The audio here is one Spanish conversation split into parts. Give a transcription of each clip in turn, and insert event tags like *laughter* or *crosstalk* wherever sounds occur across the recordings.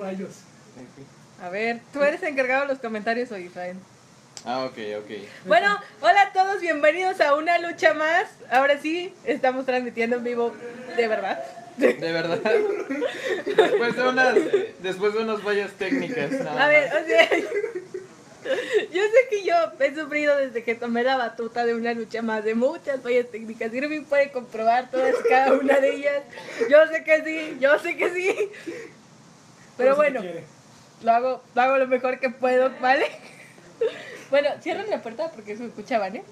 Rayos. A ver, tú eres encargado de los comentarios hoy, Israel. Ah, ok, ok. Bueno, hola a todos, bienvenidos a una lucha más. Ahora sí, estamos transmitiendo en vivo, de verdad. De verdad. Después de unas, después de unas fallas técnicas. nada A ver, más. o sea, yo sé que yo he sufrido desde que tomé la batuta de una lucha más, de muchas fallas técnicas. Irving puede comprobar todas y cada una de ellas. Yo sé que sí, yo sé que sí. Pero bueno, lo hago, lo hago lo mejor que puedo, ¿vale? Bueno, cierren la puerta porque se escuchaban, ¿eh?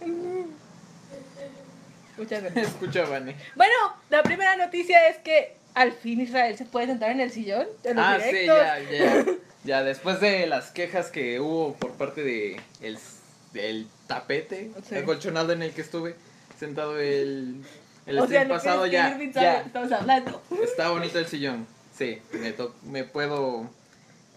Muchas gracias. Escucha, Vane. Bueno, la primera noticia es que al fin Israel se puede sentar en el sillón de los Ah, sí, directos. ya, ya. Ya, después de las quejas que hubo por parte de el, del tapete Sí. acolchonado en el que estuve sentado el, el o sea, pasado, ya, ya. estamos hablando. Está bonito el sillón. Sí, me, to- me puedo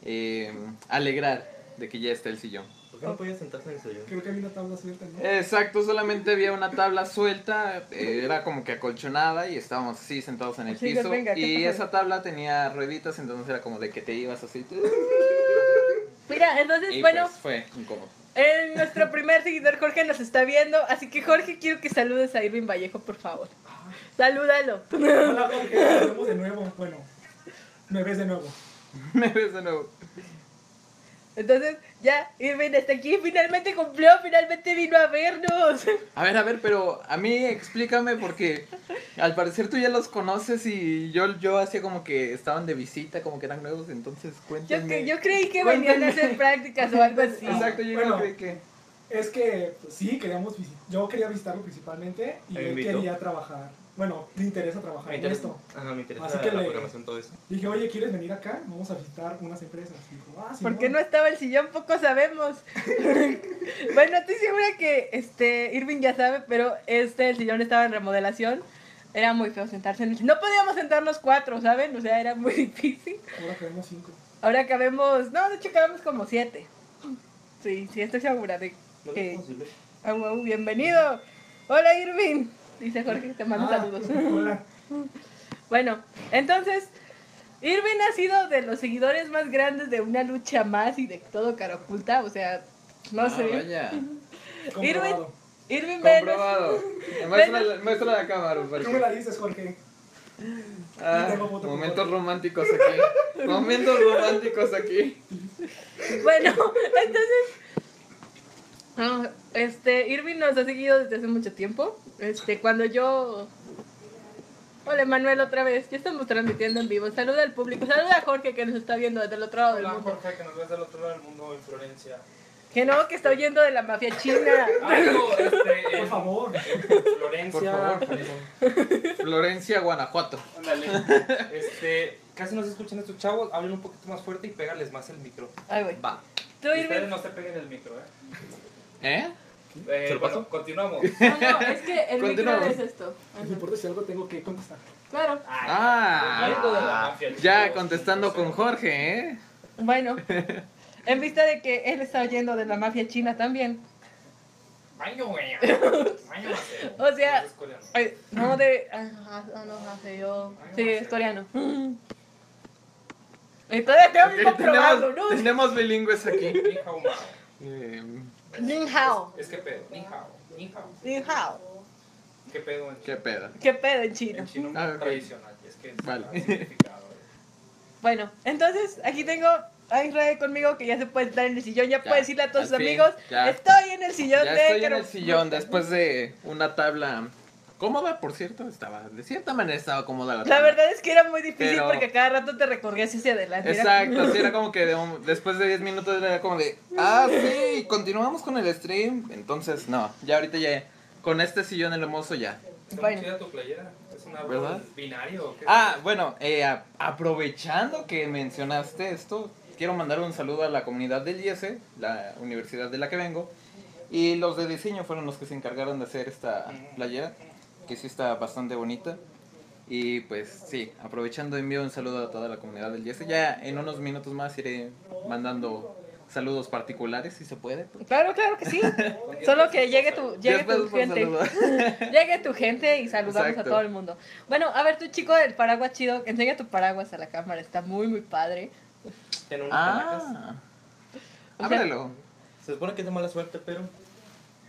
eh, alegrar de que ya está el sillón. ¿Por qué no podía sentarse en el sillón? Creo que había una tabla suelta, ¿no? Exacto, solamente había una tabla suelta, eh, era como que acolchonada y estábamos así sentados en el Chicos, piso. venga, ¿qué y esa tabla tenía rueditas, entonces era como de que te ibas así. Mira, entonces, Y bueno, pues fue incómodo. eh, nuestro primer seguidor Jorge nos está viendo, así que Jorge, quiero que saludes a Irving Vallejo, por favor. Salúdalo. Hola, Jorge, nos vemos de nuevo. Bueno, me ves de nuevo. *laughs* Me ves de nuevo. Entonces, ya, Irving está aquí, finalmente cumplió, finalmente vino a vernos. *laughs* A ver, a ver, pero a mí explícame porque al parecer tú ya los conoces y yo, yo hacía como que estaban de visita, como que eran nuevos, entonces Yo, cuéntame. que- yo creí que venían a hacer prácticas o algo así. Exacto, yo Bueno. creí que... Es que, pues, sí, queríamos yo quería visitarlo principalmente y él quería trabajar. Bueno, le interesa trabajar Me en interesa, esto. ajá, me interesa Así que la le- programación, todo eso. Dije, oye, ¿quieres venir acá? Vamos a visitar unas empresas. Dijo, ah, sí. ¿Por qué no estaba el sillón? Poco sabemos. *laughs* bueno, estoy segura que este Irving ya sabe, pero este el sillón estaba en remodelación. Era muy feo sentarse en el sillón. No podíamos sentarnos cuatro, ¿saben? O sea, era muy *laughs* difícil. Ahora queremos cinco. Ahora cabemos, no, de hecho cabemos como siete. Sí, sí, estoy segura de No que... es posible. Au, au, bienvenido. Hola Irving. Dice Jorge, te mando Ah, saludos. Hola. *laughs* Bueno, entonces, Irving ha sido de los seguidores más grandes de una lucha más y de todo cara oculta, o sea, no Ah, sé. vaya. *laughs* Irving Venos. Comprobado. Muestra, la- cámara, por ¿Cómo la dices, Jorge? Ah, momentos románticos aquí. Momentos románticos aquí. Bueno, *laughs* entonces, ah, este, Irving nos ha seguido desde hace mucho tiempo. Este, cuando yo... Hola Manuel otra vez, ya estamos transmitiendo en vivo. Saluda al público, saluda a Jorge que nos está viendo desde el otro lado del Hola mundo. Jorge, que nos ves del otro lado del mundo en Florencia. Que no, que está huyendo de la mafia china. *laughs* Ah, no, este, Por favor. Florencia. Por favor. Florencia, Guanajuato. Ándale. *laughs* Este, casi no se escuchan estos chavos, hablen un poquito más fuerte y pégales más el micro. Ay, güey. Va. Tú, Irving. Ustedes no se peguen el micro, ¿eh? ¿Eh? eh ¿Se lo bueno, paso? continuamos. *laughs* No, no, es que el micro es esto. No importa si algo tengo que contestar. Claro. Hablando de la Ah, mafia, ya contestando con entonces, Jorge, ¿eh? Bueno, *laughs* en vista de que él está huyendo de la mafia china también. Baño. *laughs* O sea- no de. ah, ah, no, no, hace yo. Sí, es coreano. Y todavía tengo comprobarlo, tenemos, ¿no? tenemos bilingües aquí. Eh, Ni hao. Es que pedo. Ni hao. Ni hao. Ni hao. ¿Qué pedo en ¿Qué pedo? ¿Qué pedo en chino? En chino Ah, tradicional. Es que es Vale. significado. *laughs* Bueno, entonces aquí tengo a Israel conmigo que ya se puede estar en el sillón. Ya, Ya, puede decirle a todos sus amigos: ya. Estoy en el sillón Ya de estoy en el sillón después de una tabla cómoda, por cierto. Estaba, de cierta manera estaba cómoda la tabla. La verdad es que era muy difícil Pero- porque cada rato te recorrías hacia adelante. Era- Exacto, sí, era como que de un- después de 10 minutos era como de, *laughs* ah, sí, continuamos con el stream. Entonces, no, ya ahorita ya, con este sillón hermoso ya. Bueno. tu playera. Es un árbol ¿Verdad? binario. ¿o qué? Ah, bueno, eh, a- aprovechando que mencionaste esto, quiero mandar un saludo a la comunidad del IESE, la universidad de la que vengo, y los de diseño fueron los que se encargaron de hacer esta playera, que sí está bastante bonita. Y pues sí, aprovechando envío un saludo a toda la comunidad del IESE. Ya en unos minutos más iré mandando saludos particulares, si se puede. Claro, claro que sí. *laughs* Solo que llegue tu, llegue tu gente. *laughs* Llegue tu gente y saludamos Exacto. a todo el mundo. Bueno, a ver, tu chico del paraguas chido, enseña tu paraguas a la cámara, está muy, muy padre. Tiene unas. Ah, O sea, ábrelo. Se supone que es de mala suerte, pero.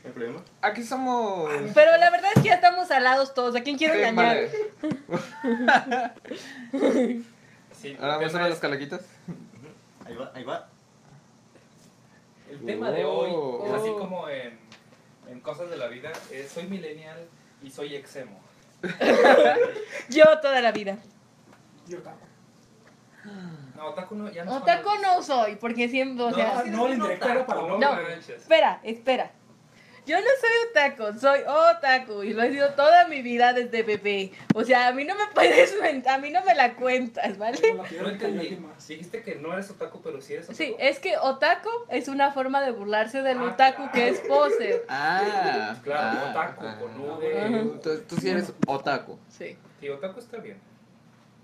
¿No hay problema? Aquí somos. Pero la verdad es que ya estamos alados todos. ¿A quién quiero Sí, engañar? vale. Sí, Ahora vamos a ver es- los calaquitas. Ahí va, ahí va. El tema de hoy, Oh. es así como en, en cosas de la vida, es soy millennial y soy exemo. Yo toda la vida. Yo tampoco. No, otaku no, ya no Otaku no soy, porque siempre, o No, no, no. Espera, espera. Yo no soy otaku, soy otaku y lo he sido toda mi vida desde bebé. O sea, a mí no me *laughs* puedes a mí no me la cuentas, ¿vale? No entendí. Dijiste que no eres otaku, pero sí eres otaku. Sí, es que otaku es una forma de burlarse del Ah, otaku claro. que es pose. *laughs* Ah, Claro, ah, otaku, ah. con de- Tú, tú sí eres otaku. Sí. Y otaku está bien.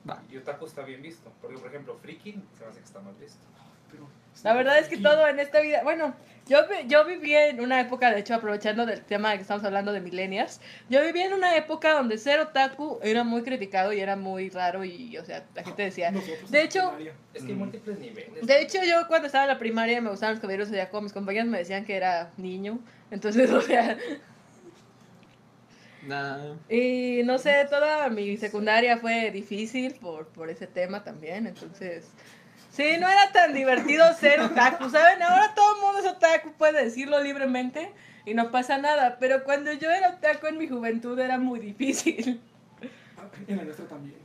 Va. Y otaku está bien visto. Porque, por ejemplo, friki se me hace que está mal visto. Pero, La verdad es que todo en esta vida, bueno, yo, yo viví en una época, de hecho, aprovechando del tema de que estamos hablando de millennials, yo viví en una época donde ser otaku era muy criticado y era muy raro y, o sea, la gente decía... Nosotros De hecho-. Es que hay Mm. múltiples niveles. De hecho, yo cuando estaba en la primaria me gustaban los caballeros de Zodiaco, mis compañeros me decían que era niño, entonces, *laughs* o sea, Nah. y no sé, toda mi secundaria fue difícil por, por ese tema también, entonces... Sí, no era tan divertido ser otaku, ¿saben? Ahora todo el mundo es otaku, puede decirlo libremente y no pasa nada, pero cuando yo era otaku en mi juventud era muy difícil. En la nuestra también.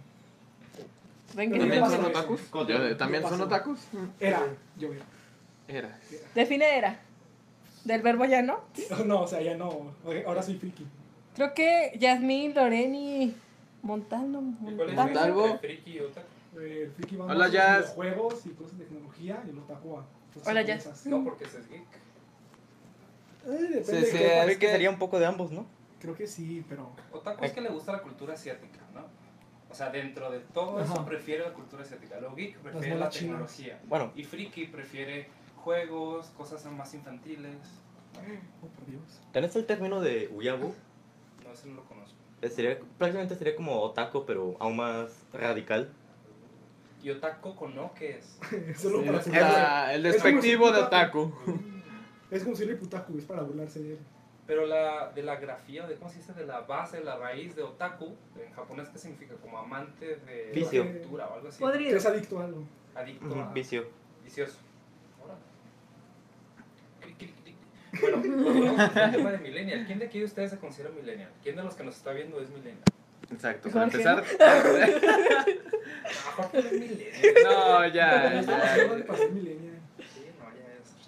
Ven que ¿También son otakus? Yo- ¿También ¿Qué son otakus? Era, yo era. Era. Define era. ¿Del verbo ya no? *laughs* No, o sea, ya no. Ahora soy friki. Creo que Yasmín, Loreni, Montano, ¿Y cuál es Montalvo. entre friki otaku? Eh, El friki va Hola, más a los Jazz. videojuegos y cosas de tecnología y el otaku a cosas Hola, Jazz. japonesas. No, porque ese es geek. Eh, depende Sí, es que sería un poco de ambos, ¿no? Creo que sí, pero... Otaku es que le gusta la cultura asiática, ¿no? O sea, dentro de todo eso Ajá. prefiere la cultura asiática. Lo geek prefiere la chinas. tecnología. Bueno, Y friki prefiere juegos, cosas más infantiles. Oh, por Dios. tenés el término de Uyabu. No, ese no lo conozco. Sería, prácticamente sería como otaku, pero aún más radical. ¿Y otaku con no qué es? *laughs* Solo Sí, para es la- el despectivo de otaku-. Es como si el putaku, *laughs* es para burlarse de él. Pero la, de la grafía, de cómo se dice, de la base, la raíz de otaku, en japonés, ¿qué significa? Como amante de Vicio. la cultura o algo así. Podrido. es adicto a algo. Adicto a... Vicio. Vicioso. Bueno, *laughs* volvemos al tema de millennial. ¿Quién de aquí de ustedes se considera millennial? ¿Quién de los que nos está viendo es millennial? Exacto. Para Jorge, empezar. No es ya, ya. es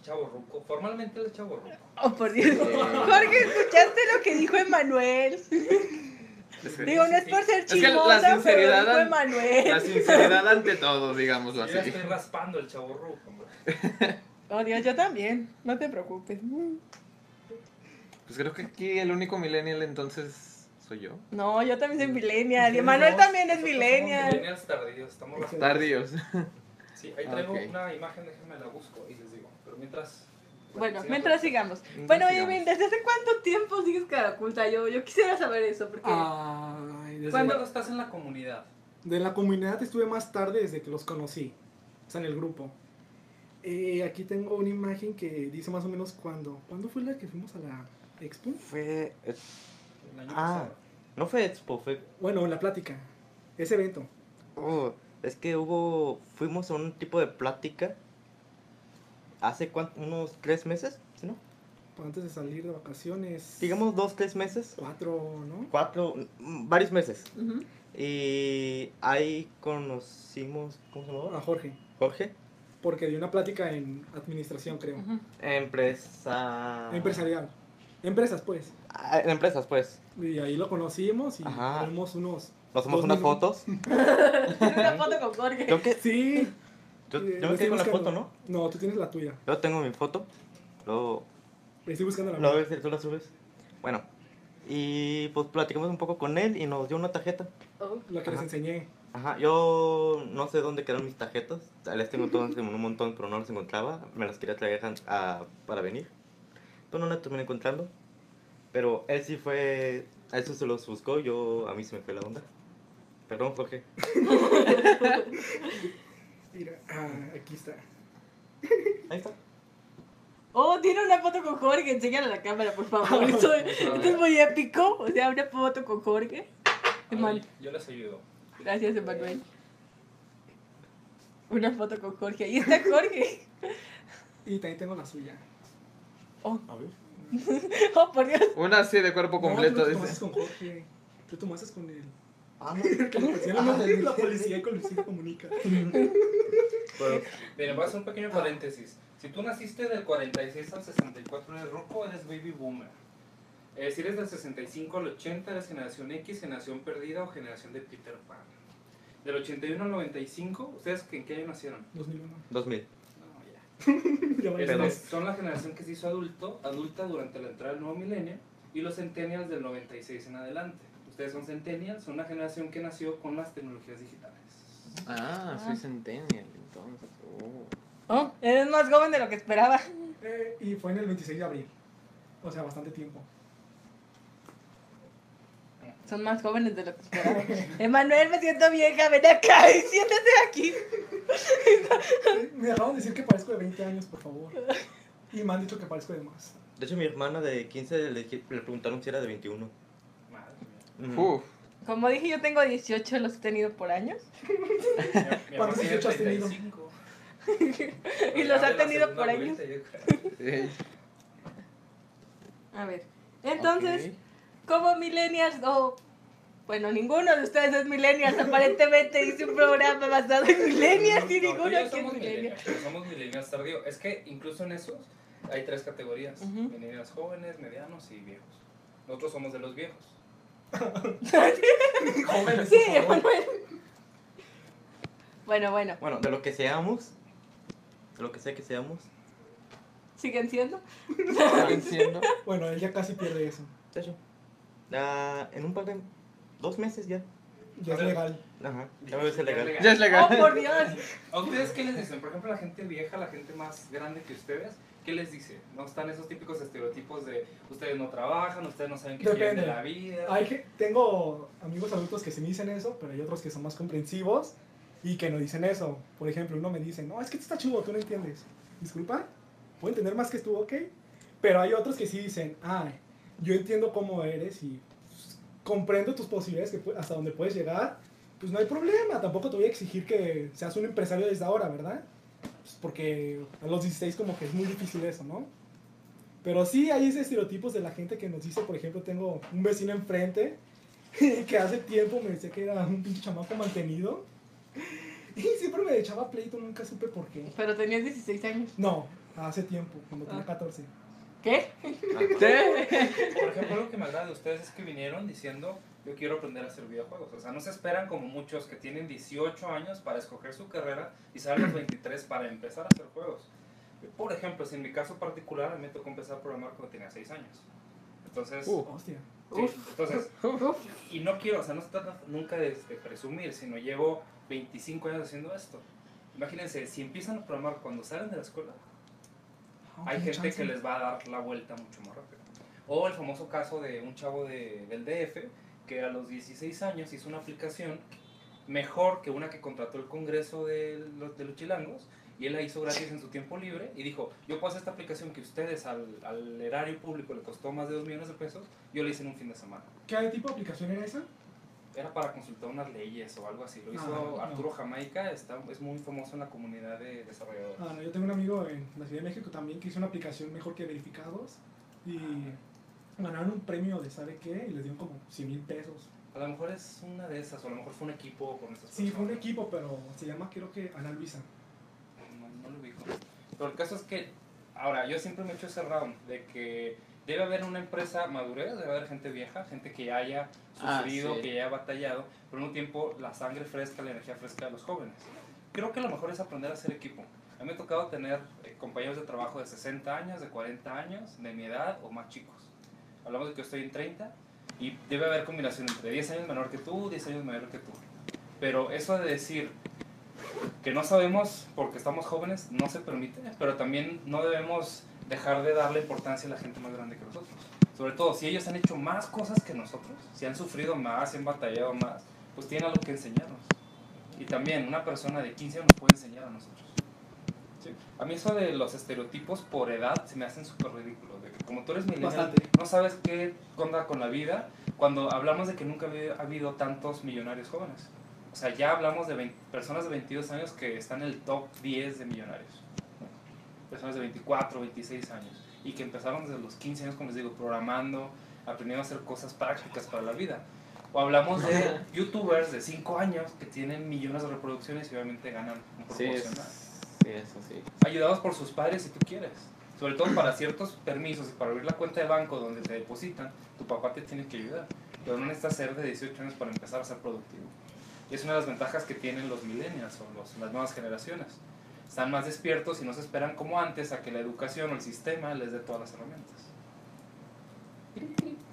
chavo ruco. Formalmente es chavo ruco. Oh, por Dios. Jorge, ¿escuchaste lo que dijo Emanuel? *laughs* Es que- Digo, no es por ser que la chismosa, pero sinceridad dijo an- Emanuel. La sinceridad ante todo, digámoslo Yo ya así. estoy raspando el chavo ruco. Oh, Dios, yo también. No te preocupes. Pues creo que aquí el único millennial entonces soy yo. No, yo también soy millennial. Y dos, también es millennial. Millennials tardíos, estamos. Tardíos. *laughs* Sí, ahí traigo una imagen, déjenme la busco y les digo. Pero mientras. Bueno, mientras sigamos. Mientras Bueno, sigamos. Yevin, ¿desde hace cuánto tiempo sigues Caraculta? Yo, yo quisiera saber eso, porque... Ay, desde ¿Cuándo? ¿Cuándo estás en la comunidad? De la comunidad estuve más tarde desde que los conocí. O sea, en el grupo. Eh, aquí tengo una imagen que dice más o menos cuándo. ¿Cuándo fue la que fuimos a la expo? Fue. eh, El año Ah, pasado. No fue Expo, fue. Bueno, la plática. Ese evento. oh, es que hubo. Fuimos a un tipo de plática. Hace cuánto, unos tres meses, ¿sí, ¿no? Antes de salir de vacaciones. Digamos dos, tres meses. Cuatro, ¿no? Cuatro, mm, varios meses. Y ahí conocimos. ¿Cómo se A llamaba? Jorge. Jorge. Porque dio una plática en administración, creo. Empresa. Empresarial. Empresas, pues. Ah, en empresas, pues. Y ahí lo conocimos y Ajá. tenemos unos. Nos tomamos Dos unas minutos. fotos. *laughs* Una foto con Jorge. Creo que. Sí. Yo, Eh, yo lo me quedé con la foto, ¿no? No, tú tienes la tuya. Yo tengo mi foto. Luego. Estoy buscando la Luego mía. ves si tú la subes. Bueno. Y pues platicamos un poco con él y nos dio una tarjeta. Oh. La que les Ajá. enseñé. Ajá, yo no sé dónde quedaron mis tarjetas. Les tengo todas en un montón, pero no las encontraba. Me las quería traer a- a- para venir. Pero no las terminé encontrando. Pero él sí fue. A eso se los buscó, yo a mí se me fue la onda. Perdón, Jorge. *laughs* Mira, ah, aquí está. Ahí está. Oh, tiene una foto con Jorge. Enséñala a la cámara, por favor. *laughs* Esto, esto es muy épico. O sea, una foto con Jorge. Yo les ayudo. Gracias, Emanuel. Una foto con Jorge. Ahí está Jorge. Y también tengo la suya. Oh, A ver. *laughs* oh por Dios. Una así de cuerpo completo. No, tú dice. tomaste con Jorge. Tú tomaste con él. Ah, *laughs* no. Que pusieron Ah, la, la policía y con Luisito comunica. Pero, Miren, voy a hacer un pequeño paréntesis. Si tú naciste del 46 al 64 eres rojo, eres baby boomer. Eh, si eres del 65 al 80 eres generación X, generación perdida o generación de Peter Pan. Del 81 al 95, ¿ustedes en qué año nacieron? 2001. 2000. No, ya. Ya vale. Este, *laughs* Pero- son la generación que se hizo adulto, adulta durante la entrada del nuevo milenio y los centennials del 96 en adelante. Ustedes son centennials, son una generación que nació con las tecnologías digitales. Ah, soy Centennial, entonces. Oh. Oh, eres más joven de lo que esperaba. Eh, y fue en el 26 de abril. O sea, bastante tiempo. Son más jóvenes de lo que esperaba. *laughs* Emanuel, me siento vieja. Ven acá *laughs* y siéntate aquí. Me dejaron decir que parezco de 20 años, por favor. Y me han dicho que parezco de más. De hecho, mi hermana de 15 le, le preguntaron si era de 21. Madre mía. Uf. Como dije, yo tengo 18, los he tenido por años. *laughs* ¿Cuántos mamá tiene 18 has tenido? 35. Y Ya los ha tenido por años. A ver. Entonces, Ok. Como millennials, o bueno, ninguno de ustedes es millennials, aparentemente hice un programa basado en millennials y No, ninguno aquí es somos millennial. somos millennials tardío. Es que incluso en esos hay tres categorías. Millennials jóvenes, medianos y viejos. Nosotros somos de los viejos. *laughs* Jóvenes, Sí, por favor. Emanuel. Bueno, bueno, Bueno, de lo que seamos, de lo que sea que seamos, siguen siendo. ¿Siguen siendo? Bueno, él ya casi pierde eso. de hecho, ah, en un par de. dos meses ya. Ya es legal. Ajá, ya me parece legal. Ya es Oh, legal. por Dios. *laughs* ¿A ustedes qué les dicen? Por ejemplo, la gente vieja, la gente más grande que ustedes, ¿qué les dice? ¿No están esos típicos estereotipos de ustedes no trabajan, ustedes no saben qué quieren de la vida? Hay que, tengo amigos adultos que sí me dicen eso, pero hay otros que son más comprensivos y que no dicen eso. Por ejemplo, uno me dice, no, es que tú está chulo, tú no entiendes. Disculpa, puedo entender más que tú, ok. Pero hay otros que sí dicen, ay, yo entiendo cómo eres y pues, comprendo tus posibilidades que hasta donde puedes llegar. Pues no hay problema, tampoco te voy a exigir que seas un empresario desde ahora, ¿verdad? Pues porque a los 16 como que es muy difícil eso, ¿no? Pero sí hay esos estereotipos de la gente que nos dice, por ejemplo, tengo un vecino enfrente *laughs* que hace tiempo me decía que era un pinche chamaco mantenido. *laughs* Y siempre me echaba pleito, nunca supe por qué. Pero tenías 16 años. No, hace tiempo, cuando tenía Ah. 14. ¿Qué? Por ejemplo, lo que me agrada de ustedes es que vinieron diciendo, yo quiero aprender a hacer videojuegos. O sea, no se esperan como muchos que tienen 18 años para escoger su carrera y salen a los 23 para empezar a hacer juegos. Por ejemplo, si en mi caso particular, a mí me tocó empezar a programar cuando tenía 6 años. Entonces, Uh. Hostia. sí, Uf. entonces *laughs* Uf. y no quiero, o sea, no se trata nunca de, de presumir, sino llevo 25 años haciendo esto. Imagínense, si empiezan a programar cuando salen de la escuela, hay gente chance. que les va a dar la vuelta mucho más rápido. O el famoso caso de un chavo de, del DF que a los 16 años hizo una aplicación mejor que una que contrató el Congreso de los, de los Chilangos y él la hizo gratis en su tiempo libre y dijo, yo puedo hacer esta aplicación que ustedes al, al erario público le costó más de 2 millones de pesos, yo la hice en un fin de semana. ¿Qué tipo de aplicación era esa? Era para consultar unas leyes o algo así. Lo hizo Ah, no. Arturo Jamaica, está, es muy famoso en la comunidad de desarrolladores. Ah, no, yo tengo un amigo en la Ciudad de México también que hizo una aplicación mejor que verificados y ganaron un premio de sabe qué y les dieron como 100 mil pesos. A lo mejor es una de esas, o a lo mejor fue un equipo con esas Sí, fue un personas. equipo, pero se llama creo que Ana Luisa. No, no lo ubico. Pero el caso es que, ahora, yo siempre me he hecho ese round de que debe haber una empresa madurez, debe haber gente vieja, gente que haya Ah, sufrido, sí. que haya batallado, pero al mismo tiempo la sangre fresca, la energía fresca de los jóvenes. Creo que lo mejor es aprender a hacer equipo. A mí me ha tocado tener eh, compañeros de trabajo de 60 años, de 40 años, de mi edad o más chicos. Hablamos de que yo estoy en 30 y debe haber combinación entre 10 años menor que tú, 10 años mayor que tú. Pero eso de decir que no sabemos porque estamos jóvenes no se permite, pero también no debemos dejar de darle importancia a la gente más grande que nosotros. Sobre todo, si ellos han hecho más cosas que nosotros, si han sufrido más, si han batallado más, pues tienen algo que enseñarnos. Y también una persona de 15 años nos puede enseñar a nosotros. Sí. A mí eso de los estereotipos por edad se me hacen súper ridículos. De que como tú eres millennial, no sabes qué onda con la vida cuando hablamos de que nunca ha habido tantos millonarios jóvenes. O sea, ya hablamos de 20 personas de 22 años que están en el top 10 de millonarios. Personas de 24, 26 años. Y que empezaron desde los 15 años, como les digo, programando, aprendiendo a hacer cosas prácticas para la vida. O hablamos de youtubers de 5 años que tienen millones de reproducciones y obviamente ganan un proporcional. sí, eso sí. Ayudados por sus padres si tú quieres. Sobre todo para ciertos permisos y para abrir la cuenta de banco donde te depositan, tu papá te tiene que ayudar. Pero no necesitas ser de 18 años para empezar a ser productivo. Y es una de las ventajas que tienen los millennials o los- las nuevas generaciones. Están más despiertos y no se esperan como antes a que la educación o el sistema les dé todas las herramientas.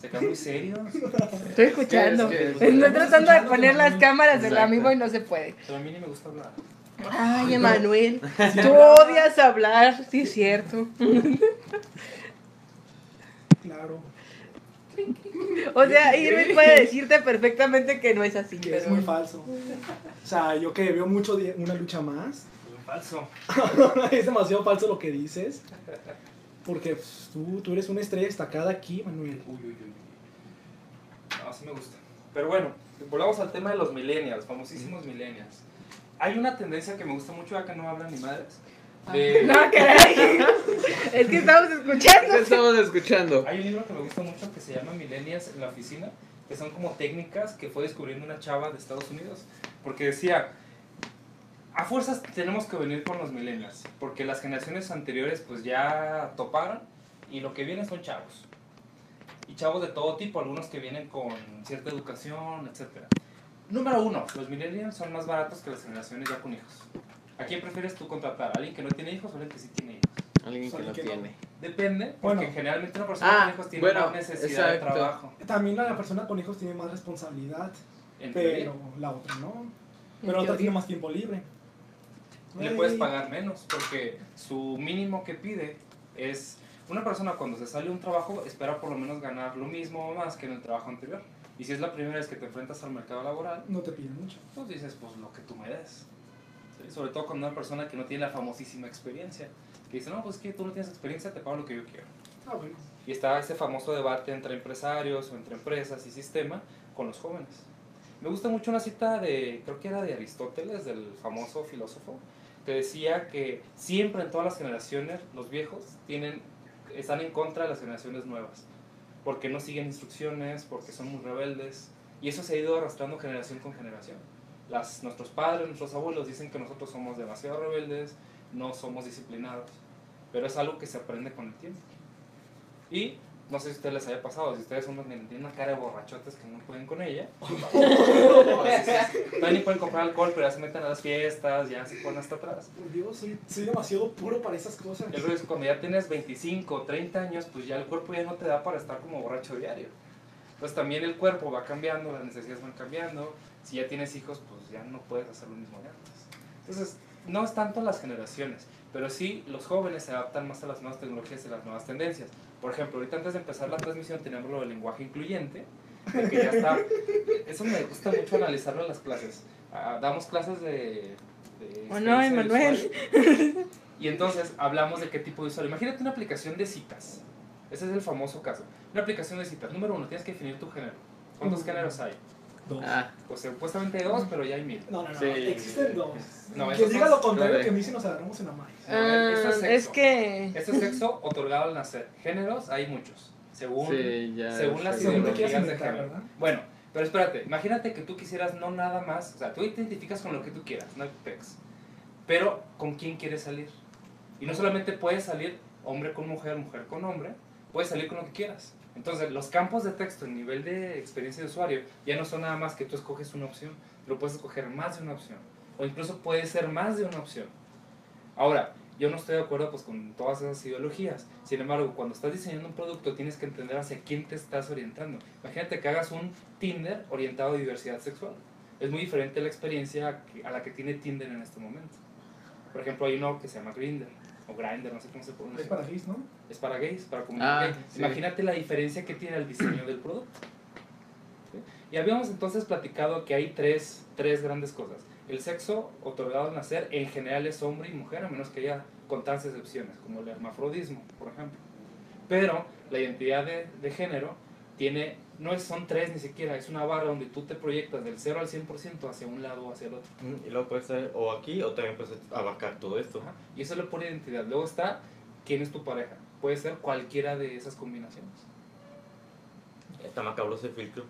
Se quedan muy serios. *laughs* Estoy escuchando. Es que- Estoy tratando de poner las Exacto. cámaras del amigo y no se puede. Pero a mí ni me gusta hablar. Ay, Emanuel, *laughs* tú odias hablar, sí es cierto. Claro, O sea, Irving puede decirte perfectamente que no es así. que es muy falso. O sea, yo que veo mucho una lucha más, Falso. *laughs* es demasiado falso lo que dices. Porque pues, tú, tú eres una estrella destacada aquí, Manuel. Uy, uy, uy. No, sí me gusta. Pero bueno, volvamos al tema de los millennials, famosísimos millennials. Hay una tendencia que me gusta mucho, que no hablan ni madres. de- *laughs* No, caray. Es que estamos escuchando. ¿Qué estamos escuchando? Hay un libro que me gusta mucho que se llama Millennials en la oficina, que son como técnicas que fue descubriendo una chava de Estados Unidos. Porque decía, a fuerzas tenemos que venir con los millennials, porque las generaciones anteriores pues ya toparon y lo que vienen son chavos. Y chavos de todo tipo, algunos que vienen con cierta educación, etc. Número uno, los millennials son más baratos que las generaciones ya con hijos. ¿A quién prefieres tú contratar? ¿A alguien que no tiene hijos o a alguien que sí tiene hijos? Alguien que lo que no. tiene. Depende, porque Bueno. generalmente una persona Ah, con hijos tiene bueno, más necesidad exacto. de trabajo. También la persona con hijos tiene más responsabilidad, pero la otra no. Pero la otra tiene más tiempo libre. Le puedes pagar menos porque su mínimo que pide es una persona cuando se sale de un trabajo espera por lo menos ganar lo mismo o más que en el trabajo anterior y si es la primera vez que te enfrentas al mercado laboral No te piden mucho. pues dices pues lo que tú me des ¿sí? sobre todo con una persona que no tiene la famosísima experiencia que dice no pues que tú no tienes experiencia te pago lo que yo quiero Ah, bueno. y está ese famoso debate entre empresarios o entre empresas y sistema con los jóvenes. Me gusta mucho una cita de, creo que era de Aristóteles, del famoso filósofo, que decía que siempre en todas las generaciones los viejos tienen, están en contra de las generaciones nuevas, porque no siguen instrucciones, porque son muy rebeldes, y eso se ha ido arrastrando generación con generación. Las, nuestros padres, nuestros abuelos dicen que nosotros somos demasiado rebeldes, no somos disciplinados, pero es algo que se aprende con el tiempo. Y no sé si a ustedes les haya pasado, si ustedes son los que tienen una cara de borrachotes que no pueden con ella. *laughs* Todavía ni pueden comprar alcohol, pero ya se meten a las fiestas, ya se ponen hasta atrás. Por Dios, soy, soy demasiado puro para esas cosas. El rollo es que cuando ya tienes 25 o 30 años, pues ya el cuerpo ya no te da para estar como borracho diario. Entonces también el cuerpo va cambiando, las necesidades van cambiando. Si ya tienes hijos, pues ya no puedes hacer lo mismo de antes. Entonces, no es tanto las generaciones, pero sí los jóvenes se adaptan más a las nuevas tecnologías y las nuevas tendencias. Por ejemplo, ahorita antes de empezar la transmisión teníamos lo del lenguaje incluyente, de que ya está. Eso me gusta mucho analizarlo en las clases. Ah, damos clases de. de Oh, no, Emanuel. Y entonces hablamos de qué tipo de usuario. Imagínate una aplicación de citas. Ese es el famoso caso. Una aplicación de citas. Número uno, tienes que definir tu género. ¿Cuántos géneros hay? Dos. Ah, Pues supuestamente hay dos, pero ya hay mil. No, no, no. Sí. Existen dos. No, que diga lo contrario que a mí si nos agarramos en la maíz. No, Ah, es que. Este es sexo *laughs* otorgado al nacer. Géneros hay muchos. Según, sí, ya. según las ideologías de inventar, género. ¿verdad? Bueno, pero espérate, imagínate que tú quisieras no nada más, o sea, tú te identificas con lo que tú quieras, no hay pex. Pero, ¿con quién quieres salir? Y no solamente puedes salir hombre con mujer, mujer con hombre, puedes salir con lo que quieras. Entonces, los campos de texto en nivel de experiencia de usuario ya no son nada más que tú escoges una opción, pero puedes escoger más de una opción. O incluso puede ser más de una opción. Ahora, yo no estoy de acuerdo pues, con todas esas ideologías. Sin embargo, cuando estás diseñando un producto, tienes que entender hacia quién te estás orientando. Imagínate que hagas un Tinder orientado a diversidad sexual. es muy diferente la experiencia a la que tiene Tinder en este momento. Por ejemplo, hay uno que se llama Grindr o Grindr, no sé cómo se pronuncia. Es para gays, ¿no? Es para gays, para comunidad Ah, gay. sí. Imagínate la diferencia que tiene el diseño del producto. ¿Sí? Y habíamos entonces platicado que hay tres, tres grandes cosas. El sexo otorgado al nacer en general es hombre y mujer, a menos que haya contadas excepciones, como el hermafrodismo, por ejemplo. Pero la identidad de, de género tiene, no es, son tres ni siquiera, es una barra donde tú te proyectas del 0 al 100% hacia un lado o hacia el otro. Mm, Y luego puede ser o aquí o también puede ser abarcar todo esto. Ajá. Y eso le pone identidad. Luego está quién es tu pareja. Puede ser cualquiera de esas combinaciones. Está macabro ese filtro.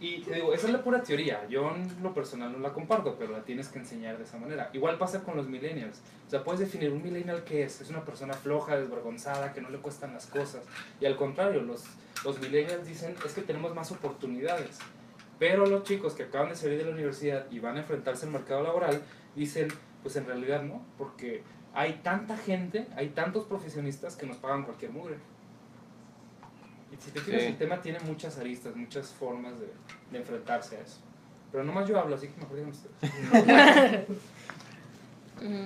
Y te digo, esa es la pura teoría. Yo en lo personal no la comparto, pero la tienes que enseñar de esa manera. Igual pasa con los millennials. O sea, puedes definir un millennial que es. Es una persona floja, desvergonzada, que no le cuestan las cosas. Y al contrario, los, los millennials dicen es que tenemos más oportunidades. Pero los chicos que acaban de salir de la universidad y van a enfrentarse al mercado laboral dicen, pues en realidad no, porque hay tanta gente, hay tantos profesionistas que nos pagan cualquier mugre. Y si te fijas, Sí. el tema tiene muchas aristas, muchas formas de, de enfrentarse a eso. Pero nomás yo hablo, así que mejor digan ustedes. *laughs*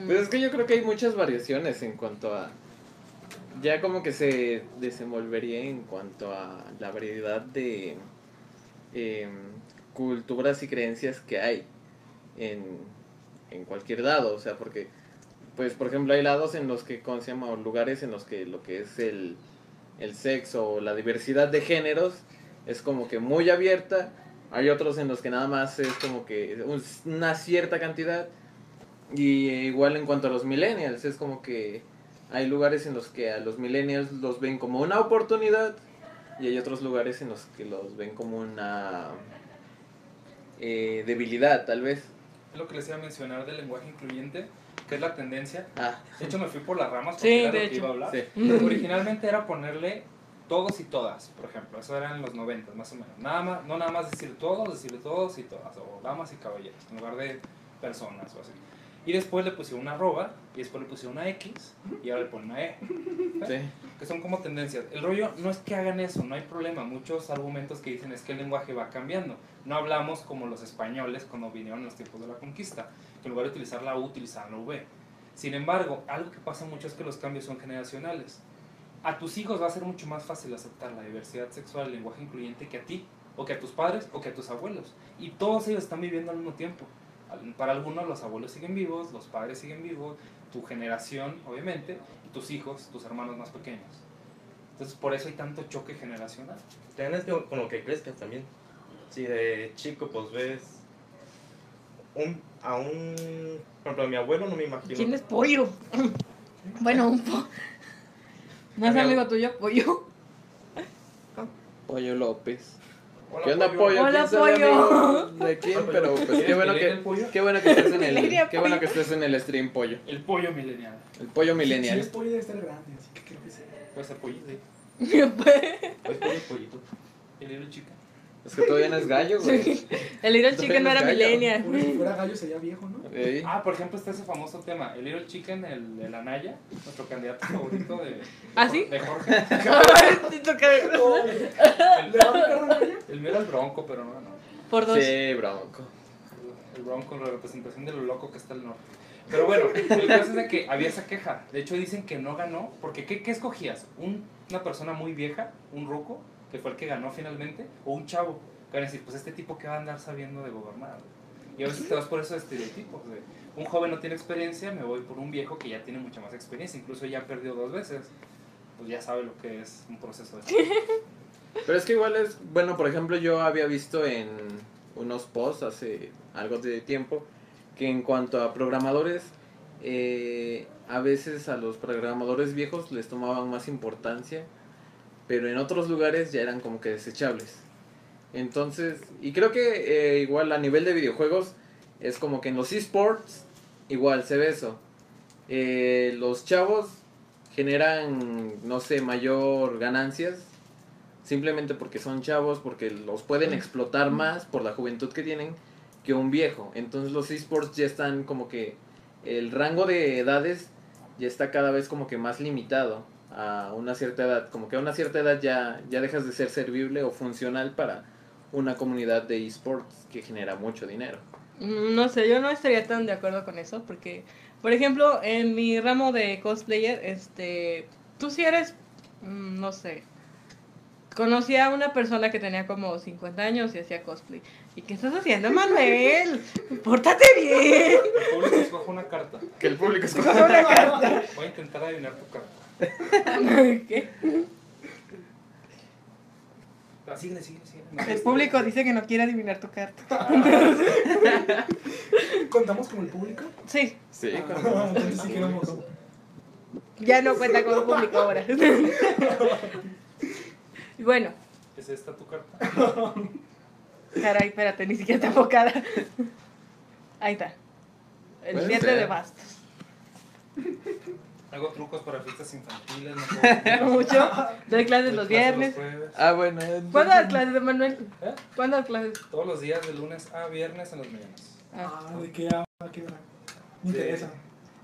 Pues es que yo creo que hay muchas variaciones en cuanto a... Ya como que se desenvolvería en cuanto a la variedad de em, culturas y creencias que hay en, en cualquier lado. O sea, porque, pues por ejemplo, hay lados en los que, ¿cómo? O lugares en los que lo que es el, el sexo o la diversidad de géneros es como que muy abierta. Hay otros en los que nada más es como que un- una cierta cantidad. Y igual en cuanto a los millennials, es como que hay lugares en los que a los millennials los ven como una oportunidad y hay otros lugares en los que los ven como una eh, debilidad, tal vez. Es lo que les iba a mencionar del lenguaje incluyente, que es la tendencia. Ah, De hecho, me fui por las ramas Sí, porque era de lo que iba a hablar. sí. *laughs* Originalmente era ponerle todos y todas, por ejemplo. Eso era en los 90, más o menos. Nada más, no nada más decir todos, decir todos y todas. O damas y caballeros, en lugar de personas o así. Y después le pusieron una arroba, y después le pusieron una X, y ahora le ponen una E. Sí. Que son como tendencias. El rollo no es que hagan eso, no hay problema. Muchos argumentos que dicen es que el lenguaje va cambiando. No hablamos como los españoles cuando vinieron en los tiempos de la conquista, que en lugar de utilizar la U, utilizaban la V. Sin embargo, algo que pasa mucho es que los cambios son generacionales. A tus hijos va a ser mucho más fácil aceptar la diversidad sexual, el lenguaje incluyente que a ti, o que a tus padres, o que a tus abuelos. Y todos ellos están viviendo al mismo tiempo. Para algunos los abuelos siguen vivos, los padres siguen vivos, tu generación, obviamente, y tus hijos, tus hermanos más pequeños. Entonces, por eso hay tanto choque generacional. También es que con lo que crezcas también. Si de chico pues ves un, a un... Por ejemplo, a mi abuelo no me imagino. ¿Quién es pollo? *laughs* Bueno, un po. ¿No es amigo tuyo, pollo? Pollo López. Hola, ¿Qué onda, pollo? Hola, ¿Quién pollo. ¿De quién? Pero pues qué bueno ¿Quién que, qué bueno que estés en *laughs* el, qué bueno que estés en el stream, pollo. El pollo milenial. El pollo Si millennial. es pollo debe estar grande, así que creo que sí. Puede ser pollito. ¿eh? Pues pollo, pollito. El little chica. Es que todavía no es gallo, güey. El Little Chicken no era millennial. Si fuera gallo sería viejo, ¿no? Ah, por ejemplo, está ese famoso tema. El Little Chicken, el, el Anaya, nuestro candidato favorito de, de, *laughs* ¿Ah, sí? de Jorge. *laughs* Ay, siento que- ¿Le va a picar a Naya? El mío era el Bronco, pero no, no. Por dos. Sí, bronco. El Bronco, la representación de lo loco que está el norte. Pero bueno, el caso es de que había esa queja. De hecho, dicen que no ganó. Porque, ¿qué, qué escogías? ¿Un- ¿Una persona muy vieja, un ruco, que fue el que ganó finalmente? ¿O un chavo? Que van a decir, pues este tipo que va a andar sabiendo de gobernar. Y a veces te vas por esos estereotipos. De, un joven no tiene experiencia, me voy por un viejo que ya tiene mucha más experiencia. Incluso ya perdió dos veces. Pues ya sabe lo que es un proceso de... *laughs* Pero es que igual es, bueno, por ejemplo, yo había visto en unos posts hace algo de tiempo que en cuanto a programadores, eh, a veces a los programadores viejos les tomaban más importancia, pero en otros lugares ya eran como que desechables. Entonces, y creo que eh, igual a nivel de videojuegos es como que en los esports igual se ve eso. Eh, los chavos generan, no sé, mayor ganancias simplemente porque son chavos, porque los pueden explotar más por la juventud que tienen que un viejo. Entonces los esports ya están como que el rango de edades ya está cada vez como que más limitado a una cierta edad, como que a una cierta edad ya ya dejas de ser servible o funcional para una comunidad de esports que genera mucho dinero. Mm, No sé, yo no estaría tan de acuerdo con eso, porque, por ejemplo, en mi ramo de cosplayer, este, tú si eres, mm, no sé, conocí a una persona que tenía como 50 años y hacía cosplay. ¿Y qué estás haciendo, Manuel? Pórtate bien. El público escoge una carta. Que el público Coge una carta. Voy a intentar adivinar tu carta. *laughs* ¿Qué? Ah, síguele, síguele, síguele. No, El este- público dice que no quiere adivinar tu carta. *laughs* ¿Contamos con el público? Sí, Sí, Ah, entonces sí queremos. ya no cuenta como público ahora. *laughs* Y bueno, ¿Es esta tu carta? caray, espérate, ni siquiera está enfocada. Ahí está. El Puede 7 ser. de bastos. Hago trucos para fiestas infantiles. No *laughs* mucho. Doy clases los viernes. jueves. Ah, bueno. ¿Cuándo das clases, Manuel? ¿Eh? ¿Cuándo das clases? Todos los días, de lunes a viernes en las mañanas. Ah. Ah, ¿de qué habla? ¿Qué hora? Me interesa.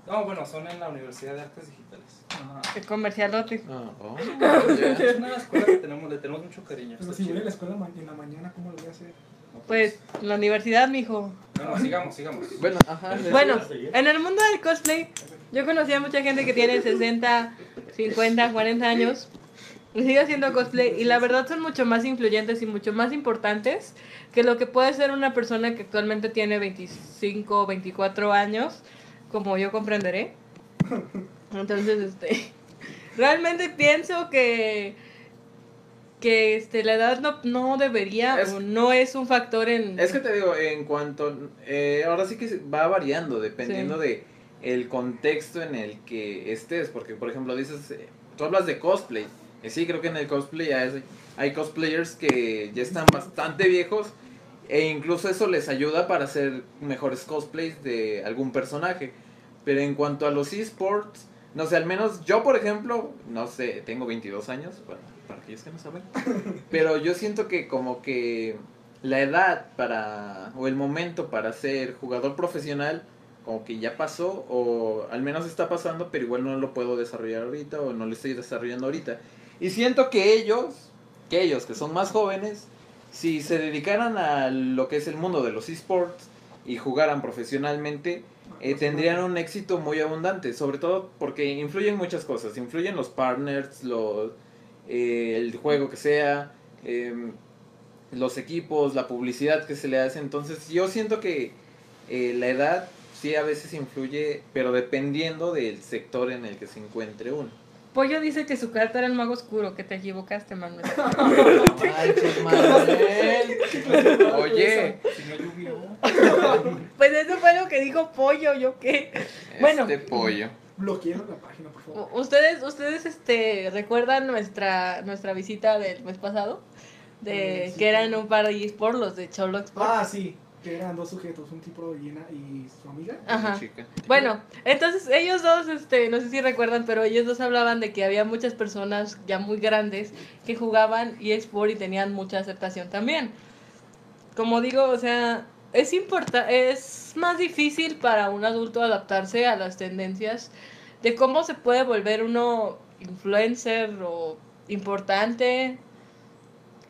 No, bueno, son en la Universidad de Artes Digitales. Ah, El comercialote. Ah, oh, *laughs* Es ya. una escuela que tenemos, le tenemos mucho cariño. pero si voy a la escuela en la mañana, ¿cómo lo voy a hacer? No, Pues, la universidad, mijo. No, no, sigamos, sigamos. Bueno, ajá. Bueno, en el mundo del cosplay, yo conocí a mucha gente que tiene 60, 50, 40 años y sigue haciendo cosplay y la verdad son mucho más influyentes y mucho más importantes que lo que puede ser una persona que actualmente tiene 25, 24 años, como yo comprenderé. Entonces, este, *laughs* realmente pienso que que este la edad no, no debería Es- o no es un factor en Es que te digo, en cuanto. eh, ahora sí que va variando, dependiendo Sí. de el contexto en el que estés. Porque, por ejemplo, dices. eh, tú hablas de cosplay. Y sí, creo que en el cosplay hay, hay cosplayers que ya están bastante viejos. E incluso eso les ayuda para hacer mejores cosplays de algún personaje. Pero en cuanto a los esports, no sé, al menos yo, por ejemplo, no sé, tengo 22 años, bueno, para aquellos que no saben. *laughs* Pero yo siento que como que la edad para, o el momento para ser jugador profesional, como que ya pasó, o al menos está pasando, pero igual no lo puedo desarrollar ahorita, o no lo estoy desarrollando ahorita. Y siento que ellos, que ellos, que son más jóvenes, si se dedicaran a lo que es el mundo de los esports y jugaran profesionalmente, eh, tendrían un éxito muy abundante, sobre todo porque influyen muchas cosas, influyen los partners, los, eh, el juego que sea, em, los equipos, la publicidad que se le hace, entonces yo siento que eh, la edad sí a veces influye, pero dependiendo del sector en el que se encuentre uno. Pollo dice que su carta era el mago oscuro, que te equivocaste, Manuel. *laughs* No manches, *laughs* Manuel. Oye, Si no llovió. Pues eso fue lo que dijo Pollo, ¿yo qué? Bueno. este pollo. Bloqueen la página, por favor. ¿Ustedes, ustedes este, recuerdan nuestra, nuestra visita del mes pasado? De, Eh, sí. que eran un par de esports, los de Cholo Export. Ah, sí. Que eran dos sujetos, un tipo de Gina y su amiga. Ajá. Chica. Bueno, entonces ellos dos, este, no sé si recuerdan, pero ellos dos hablaban de que había muchas personas ya muy grandes que jugaban eSport y tenían mucha aceptación también. Como digo, o sea, es importa es más difícil para un adulto adaptarse a las tendencias de cómo se puede volver uno influencer o importante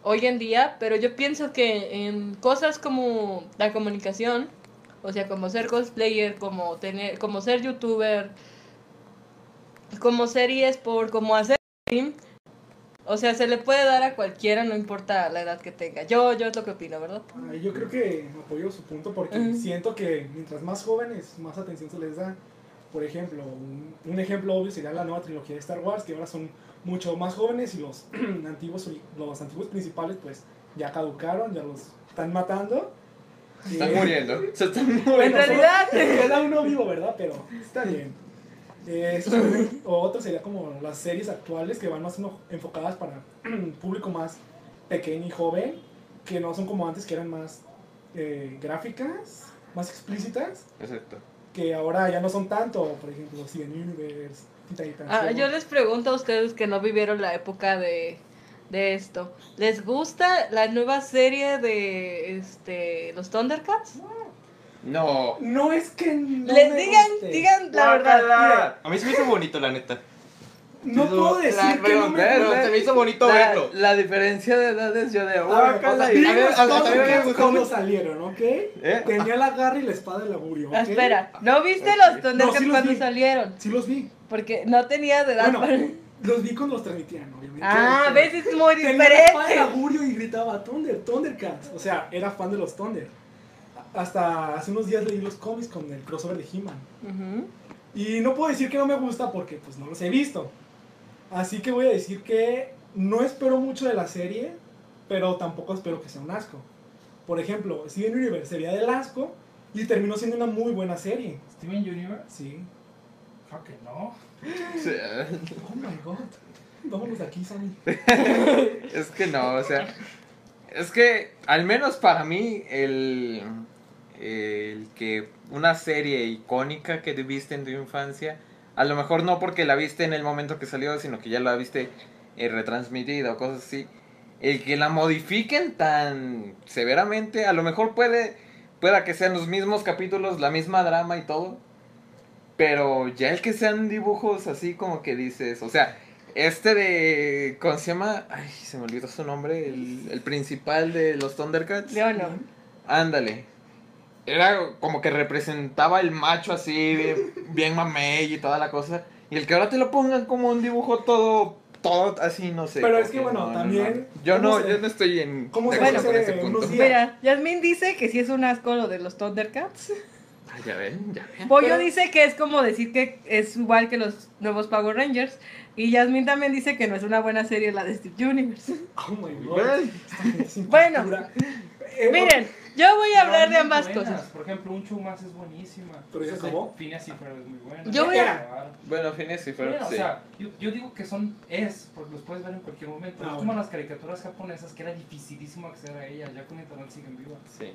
hoy en día, pero yo pienso que en cosas como la comunicación, o sea, como ser cosplayer, como tener, como ser youtuber, como ser eSport, como hacer stream, o sea, se le puede dar a cualquiera, no importa la edad que tenga. Yo, yo es lo que opino, ¿verdad? Ah, yo creo que apoyo su punto porque siento que mientras más jóvenes, más atención se les da. Por ejemplo, un, un ejemplo obvio sería la nueva trilogía de Star Wars, que ahora son mucho más jóvenes y los *clears throat* antiguos, los antiguos principales pues ya caducaron, ya los están matando. Están Eh, muriendo. *laughs* Se están En realidad, Queda uno vivo, ¿verdad? Pero está bien. Eh, *laughs* o otro sería como las series actuales que van más enfocadas para un *clears throat* público más pequeño y joven, que no son como antes que eran más eh, gráficas, más explícitas, Exacto. Que ahora ya no son tanto, por ejemplo, Steven Universe, ah, yo les pregunto a ustedes que no vivieron la época de, de esto. ¿Les gusta la nueva serie de este los Thundercats? No. No es que no Les me digan, guste. digan la verdad. A mí se me hizo bonito, la neta. No puedo decir la- que no me pero se me hizo bonito La, verlo. la diferencia de edades yo de A ver, o sea, que mucho. salieron, ¿ok? ¿Eh? Tenía la garra y la espada del augurio, ¿ok? Espera, ¿no viste Ok. los No, Thundercats sí los cuando vi. salieron? Sí los vi. Porque no tenía de edad Bueno, para... los vi cuando los transmitían, obviamente. Ah, sea, ves, es muy Tenía la espada del diferente. augurio y gritaba Thunder, Thundercats. O sea, era fan de los Thunder. Hasta hace unos días leí los cómics con el crossover de He-Man. Ujú. Y no puedo decir que no me gusta porque pues no los he visto. Así que voy a decir que no espero mucho de la serie, pero tampoco espero que sea un asco. Por ejemplo, Steven Universe sería del asco y terminó siendo una muy buena serie. Steven Universe. Sí. Creo que no. Sí, Oh my god. Vámonos de aquí, Sammy. *laughs* Es que no, o sea. Es que, al menos para mí, el. El que una serie icónica que viste en tu infancia, a lo mejor no porque la viste en el momento que salió, sino que ya la viste eh, retransmitida o cosas así. El que la modifiquen tan severamente, a lo mejor puede. Pueda que sean los mismos capítulos, la misma drama y todo. Pero ya el que sean dibujos así como que dices, o sea, este de. ¿Cómo se llama? Ay, se me olvidó su nombre. El, el principal de los Thundercats. Leono. Ándale. Era como que representaba el macho así, bien, bien mamey y toda la cosa. Y el que ahora te lo pongan como un dibujo todo. Todo así, no sé. Pero es que, bueno, no, no, también, no. Yo ¿cómo no, se- yo no estoy en. cómo se con ese punto. Mira, Yasmin dice que sí es un asco lo de los Thundercats. Ah, ya ven, ya ven. Pollo Pero- dice que es como decir que es igual que los nuevos Power Rangers. Y Yasmin también dice que no es una buena serie la de Steve Universe. Oh my god. Bueno. Eh, Miren, yo voy a hablar de ambas buenas. cosas. Por ejemplo, un más es buenísima. Pero ya acabó. Phineas y Ferb es muy buena. Yo voy a-. Bueno, Phineas y Ferb, Bueno, sí. o sea, yo, yo digo que son es, porque los puedes ver en cualquier momento. Ah, es bueno. como las caricaturas japonesas que era dificilísimo acceder a ellas, ya con internet siguen vivas. sí.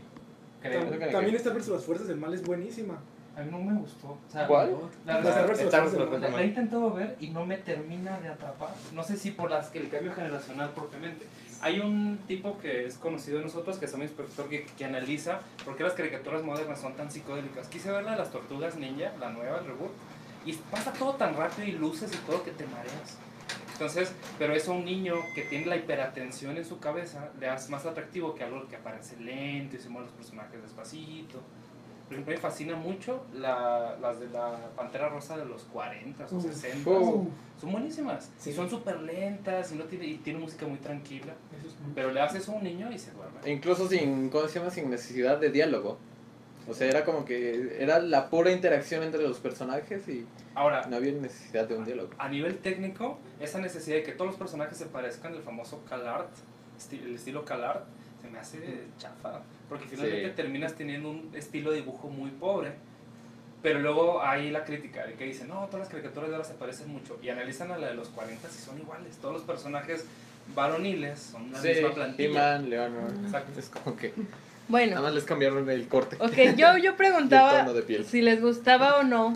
Creo. También Star vs. las fuerzas del mal es buenísima. A mí no me gustó. O sea, ¿Cuál? La, mal. la- la he intentado ver y no me termina de atrapar. No sé si por las que el cambio generacional propiamente. Hay un tipo que es conocido de nosotros, que es un inspector que, analiza por qué las caricaturas modernas son tan psicodélicas. Quise ver la de las tortugas ninja, la nueva, el reboot, y pasa todo tan rápido y luces y todo que te mareas. Entonces, pero eso a un niño que tiene la hiperatención en su cabeza le hace más atractivo que algo que aparece lento y se mueven los personajes despacito. Por ejemplo, me fascina mucho la- las de la Pantera Rosa de los 40 o Uh, 60. Uh, Son buenísimas. Sí. Y son súper lentas y, no tiene, y tiene música muy tranquila. eso es muy- Pero le haces eso a un niño y se duerme. Incluso sin, ¿cómo se llama? Sin necesidad de diálogo. O sea, era como que era la pura interacción entre los personajes y Ahora, no había necesidad de un diálogo. a nivel técnico, esa necesidad de que todos los personajes se parezcan, el famoso CalArt, esti- el estilo CalArt, se me hace chafa. Porque finalmente Sí. terminas teniendo un estilo de dibujo muy pobre. Pero luego hay la crítica de que dicen, no, todas las caricaturas de ahora se parecen mucho. Y analizan a la de los 40 y son iguales. Todos los personajes varoniles son la Sí, misma plantilla. Leonard. Exacto. Es como que nada Bueno, más les cambiaron el corte. ok, yo, yo *laughs* *laughs* preguntaba tono de piel. si les gustaba o no.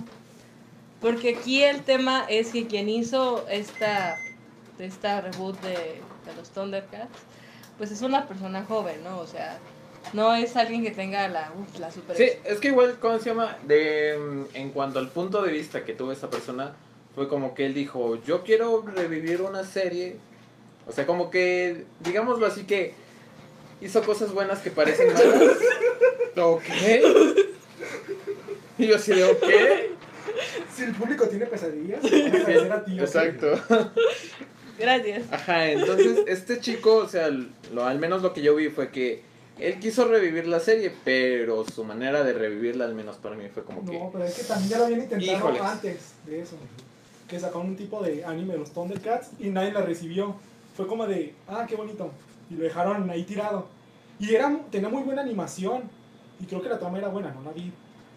Porque aquí el tema es que quien hizo esta, esta reboot de, de los Thundercats, pues es una persona joven, ¿no? O sea, no es alguien que tenga la, la super... Sí, es que igual, ¿cómo se llama? De, mm, en cuanto al punto de vista que tuvo esa persona, fue como que él dijo, yo quiero revivir una serie. O sea, como que, digámoslo así que hizo cosas buenas que parecen *laughs* malas. ok. Y yo así de, ok. Si el público tiene pesadillas, a a ti. Exacto. Gracias. Ajá, entonces este chico, o sea, lo, al menos lo que yo vi fue que él quiso revivir la serie, pero su manera de revivirla, al menos para mí, fue como que... No, pero es que también ya lo habían intentado Híjoles. antes de eso. Que sacaron un tipo de anime de los Thundercats y nadie la recibió. Fue como de, ah, qué bonito. Y lo dejaron ahí tirado. Y era, tenía muy buena animación. Y creo que la trama era buena, no la vi.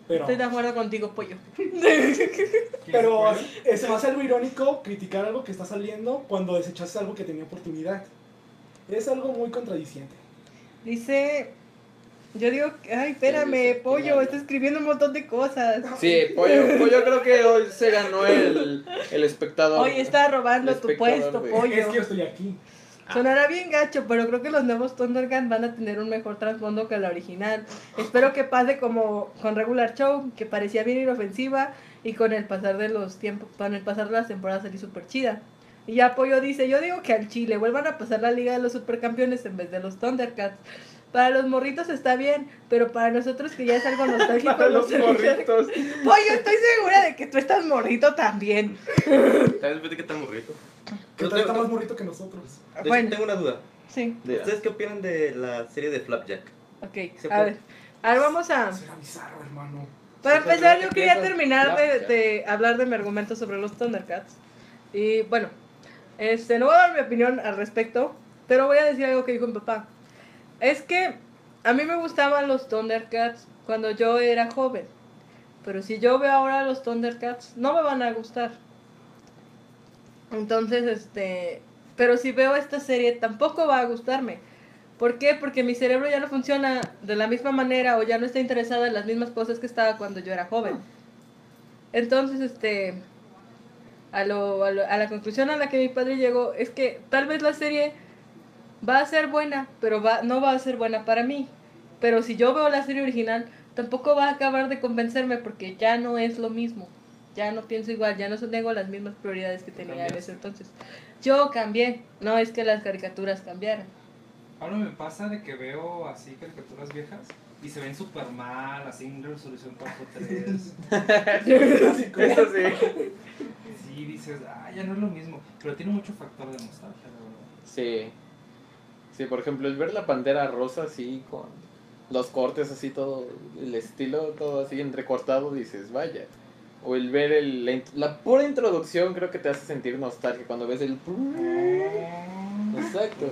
Pero, Estoy de acuerdo contigo, pollo. *laughs* pero se me hace algo irónico criticar algo que está saliendo cuando desechaste algo que tenía oportunidad. Es algo muy contradiciente. Dice... Yo digo, ay, espérame, pollo, está escribiendo un montón de cosas. Sí, Pollo, Pollo creo que hoy se ganó el, el espectador. Hoy está robando tu puesto, güey. pollo. Es que yo estoy aquí. Sonará bien gacho, pero creo que los nuevos Thundercats van a tener un mejor trasfondo que la original. Espero que pase como con Regular Show, que parecía bien inofensiva y con el pasar de los tiempos, con el pasar de las temporadas salí súper chida. Y ya Pollo dice, yo digo que al Chile vuelvan a pasar la Liga de los Supercampeones en vez de los Thundercats. Para los morritos está bien, pero para nosotros que ya es algo *laughs* nostálgico. Para no los morritos. Pollo, estoy segura de que tú estás morrito también. ¿Sabes de qué está morrito? Que tal está más bonito que nosotros. De hecho, Bueno. tengo una duda. Sí. ¿Ustedes qué opinan de la serie de Flapjack? ok. Se A puede. ver, a ver, vamos a... Eso era bizarro, hermano. Para empezar, yo quería terminar de hablar de mi argumento sobre los Thundercats. Y bueno, este, no voy a dar mi opinión al respecto, pero voy a decir algo que dijo mi papá. Es que a mí me gustaban los Thundercats cuando yo era joven. Pero si yo veo ahora los Thundercats, no me van a gustar. Entonces, este. Pero si veo esta serie, tampoco va a gustarme. ¿Por qué? Porque mi cerebro ya no funciona de la misma manera o ya no está interesada en las mismas cosas que estaba cuando yo era joven. Entonces, este. A, lo, a, lo- a la conclusión a la que mi padre llegó es que tal vez la serie va a ser buena, pero va, no va a ser buena para mí. Pero si yo veo la serie original, tampoco va a acabar de convencerme porque ya no es lo mismo. Ya no pienso igual, ya no tengo las mismas prioridades que tenía en Cambiaste. ese entonces. Yo cambié, no es que las caricaturas cambiaran. Ahora me pasa de que veo así caricaturas viejas y se ven súper mal, así en resolución 4.3. Eso *laughs* sí. *laughs* Sí, dices, ah, ya no es lo mismo. Pero tiene mucho factor de nostalgia, la verdad. Sí. Sí, por ejemplo, el ver la pantera rosa así con los cortes así todo, el estilo todo así entrecortado, dices, vaya. O el ver el, la, pura introducción creo que te hace sentir nostalgia cuando ves el... Exacto.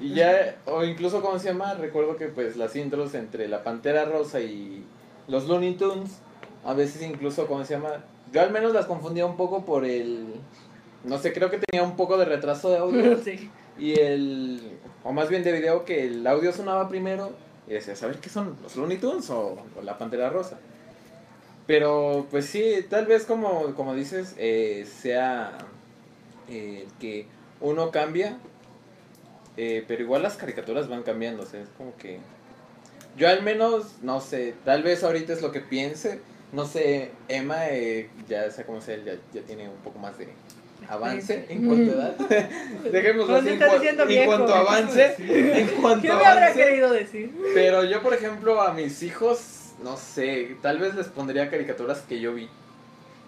Y ya, o incluso, ¿cómo se llama? Recuerdo que pues las intros entre la Pantera Rosa y los Looney Tunes, a veces incluso, ¿cómo se llama? Yo al menos las confundía un poco por el... No sé, creo que tenía un poco de retraso de audio. *laughs* sí. Y el. O más bien de video que el audio sonaba primero. Y decías, a ver qué son los Looney Tunes o, o la Pantera Rosa. Pero pues sí, tal vez como, como dices, eh, sea eh, que uno cambia. eh, pero igual las caricaturas van cambiando. O sea, es como que. Yo al menos, no sé, tal vez ahorita es lo que piense. No sé, Emma, eh, ya sea como sea, ya, ya tiene un poco más de avance en cuanto a edad. *laughs* Dejémoslo No, así. En, cua- en viejo. cuanto avance. *laughs* En cuanto ¿Qué me habrá querido decir? Pero yo, por ejemplo, a mis hijos, no sé, tal vez les pondría caricaturas que yo vi.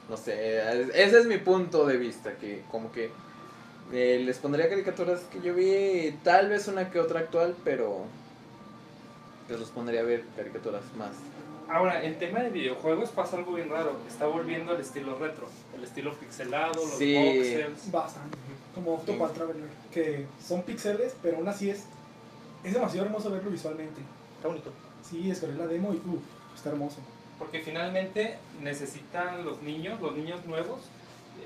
No sé, ese es mi punto de vista, que como que eh, les pondría caricaturas que yo vi, tal vez una que otra actual, pero pues los pondría a ver caricaturas más. Ahora, en tema de videojuegos pasa algo bien raro. Está volviendo el estilo retro, el estilo pixelado, los Sí. voxels. Bastante. Como Octopath Traveler. Que son pixeles, pero aún así es. Es demasiado hermoso verlo visualmente. Está bonito. Sí, descargué la demo y uff, está hermoso. Porque finalmente necesitan los niños, los niños nuevos,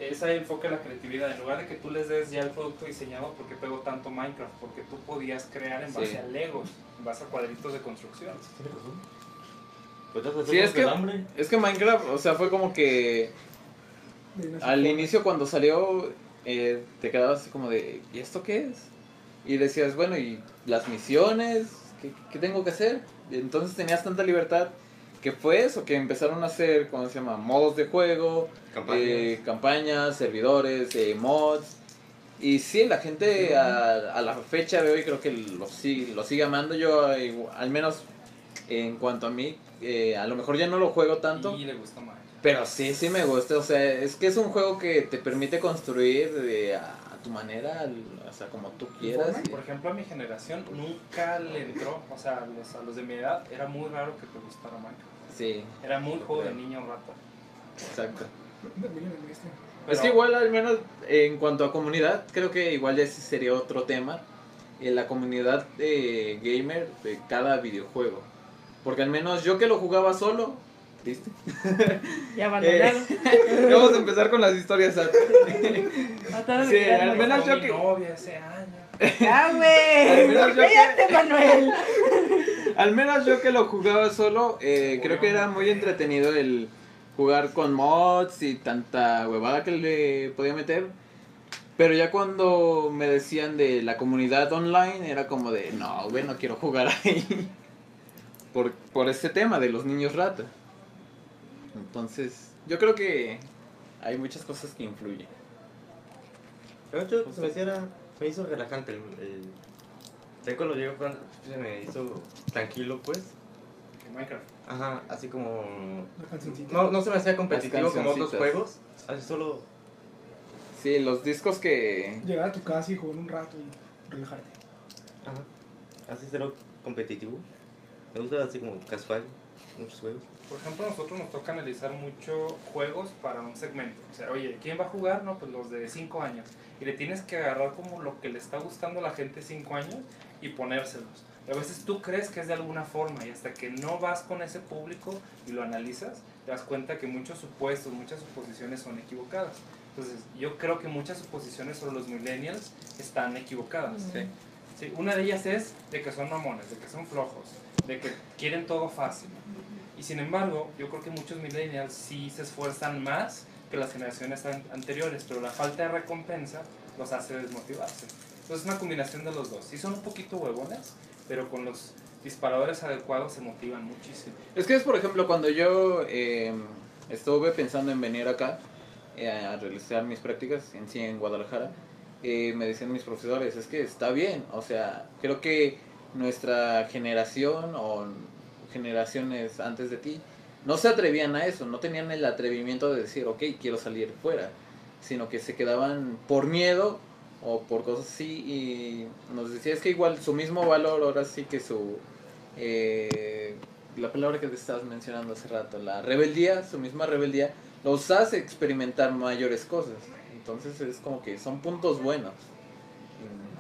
ese enfoque a la creatividad. En lugar de que tú les des ya el producto diseñado, porque pegó tanto Minecraft? Porque tú podías crear en base Sí. a Legos, en base a cuadritos de construcción. Sí, es que-. Es que Minecraft, o sea, fue como que al inicio cuando salió eh, te quedabas así como de, ¿y esto qué es? Y decías, bueno, ¿y las misiones? ¿Qué, qué tengo que hacer? Y entonces tenías tanta libertad que fue eso, que empezaron a hacer, ¿cómo se llama? Modos de juego, Campañas. eh, campañas, servidores, eh, mods. Y sí, la gente a, a la fecha de hoy creo que lo sigue, lo sigue amando. Yo, eh, al menos en cuanto a mí, eh, a lo mejor ya no lo juego tanto. Y le gusta más. Pero sí, sí me gusta. O sea, es que es un juego que te permite construir de, a, a tu manera, al- o sea, como tú quieras. Y- Por ejemplo, a mi generación nunca le entró, o sea, a los, a los de mi edad, era muy raro que te gustara Minecraft. Sí, Era muy juego de niño rato. exacto. Es que igual, al menos en cuanto a comunidad, creo que igual ese sería otro tema. En la comunidad eh, gamer de cada videojuego. Porque al menos yo que lo jugaba solo, ¿viste? Ya abandonado. *laughs* Vamos a empezar con las historias. Sí, al menos yo mi que- novia ese año. *laughs* ¡Ya, Al güey! menos yo que- ¡Cállate, Manuel! *laughs* Al menos yo que lo jugaba solo, eh, creo que era muy entretenido el jugar con mods y tanta huevada que le podía meter. Pero ya cuando me decían de la comunidad online, era como de, no, güey, no quiero jugar ahí. Por, por este tema de los niños rata. Entonces, yo creo que hay muchas cosas que influyen. Pero hecho, se me, hiciera, me hizo relajante el... el... Cuando llegué se me hizo tranquilo, pues. En Minecraft. Ajá, así como... No, no se me hacía competitivo como otros juegos. Así solo... Sí, los discos que... Llegar a tu casa y jugar un rato y relajarte. Ajá. Así cero competitivo. Me gusta así como casual, muchos juegos. Por ejemplo, a nosotros nos toca analizar mucho juegos para un segmento. O sea, oye, ¿quién va a jugar? No, pues los de 5 años. Y le tienes que agarrar como lo que le está gustando a la gente 5 años y ponérselos. Y a veces tú crees que es de alguna forma y hasta que no vas con ese público y lo analizas, te das cuenta que muchos supuestos, muchas suposiciones son equivocadas. Entonces, yo creo que muchas suposiciones sobre los millennials están equivocadas. Sí. Sí, una de ellas es de que son mamones, de que son flojos, de que quieren todo fácil. Y sin embargo, yo creo que muchos millennials sí se esfuerzan más que las generaciones an- anteriores, pero la falta de recompensa los hace desmotivarse. Entonces es una combinación de los dos. Sí son un poquito huevones, pero con los disparadores adecuados se motivan muchísimo. Es que es, por ejemplo, cuando yo eh, estuve pensando en venir acá eh, a realizar mis prácticas en sí en Guadalajara, eh, me decían mis profesores, es que está bien, o sea, creo que nuestra generación o generaciones antes de ti no se atrevían a eso, no tenían el atrevimiento de decir, ok, quiero salir fuera, sino que se quedaban por miedo o por cosas así y nos decía, es que igual su mismo valor, ahora sí que su... eh, la palabra que te estabas mencionando hace rato, la rebeldía, su misma rebeldía, los hace experimentar mayores cosas. Entonces es como que son puntos buenos.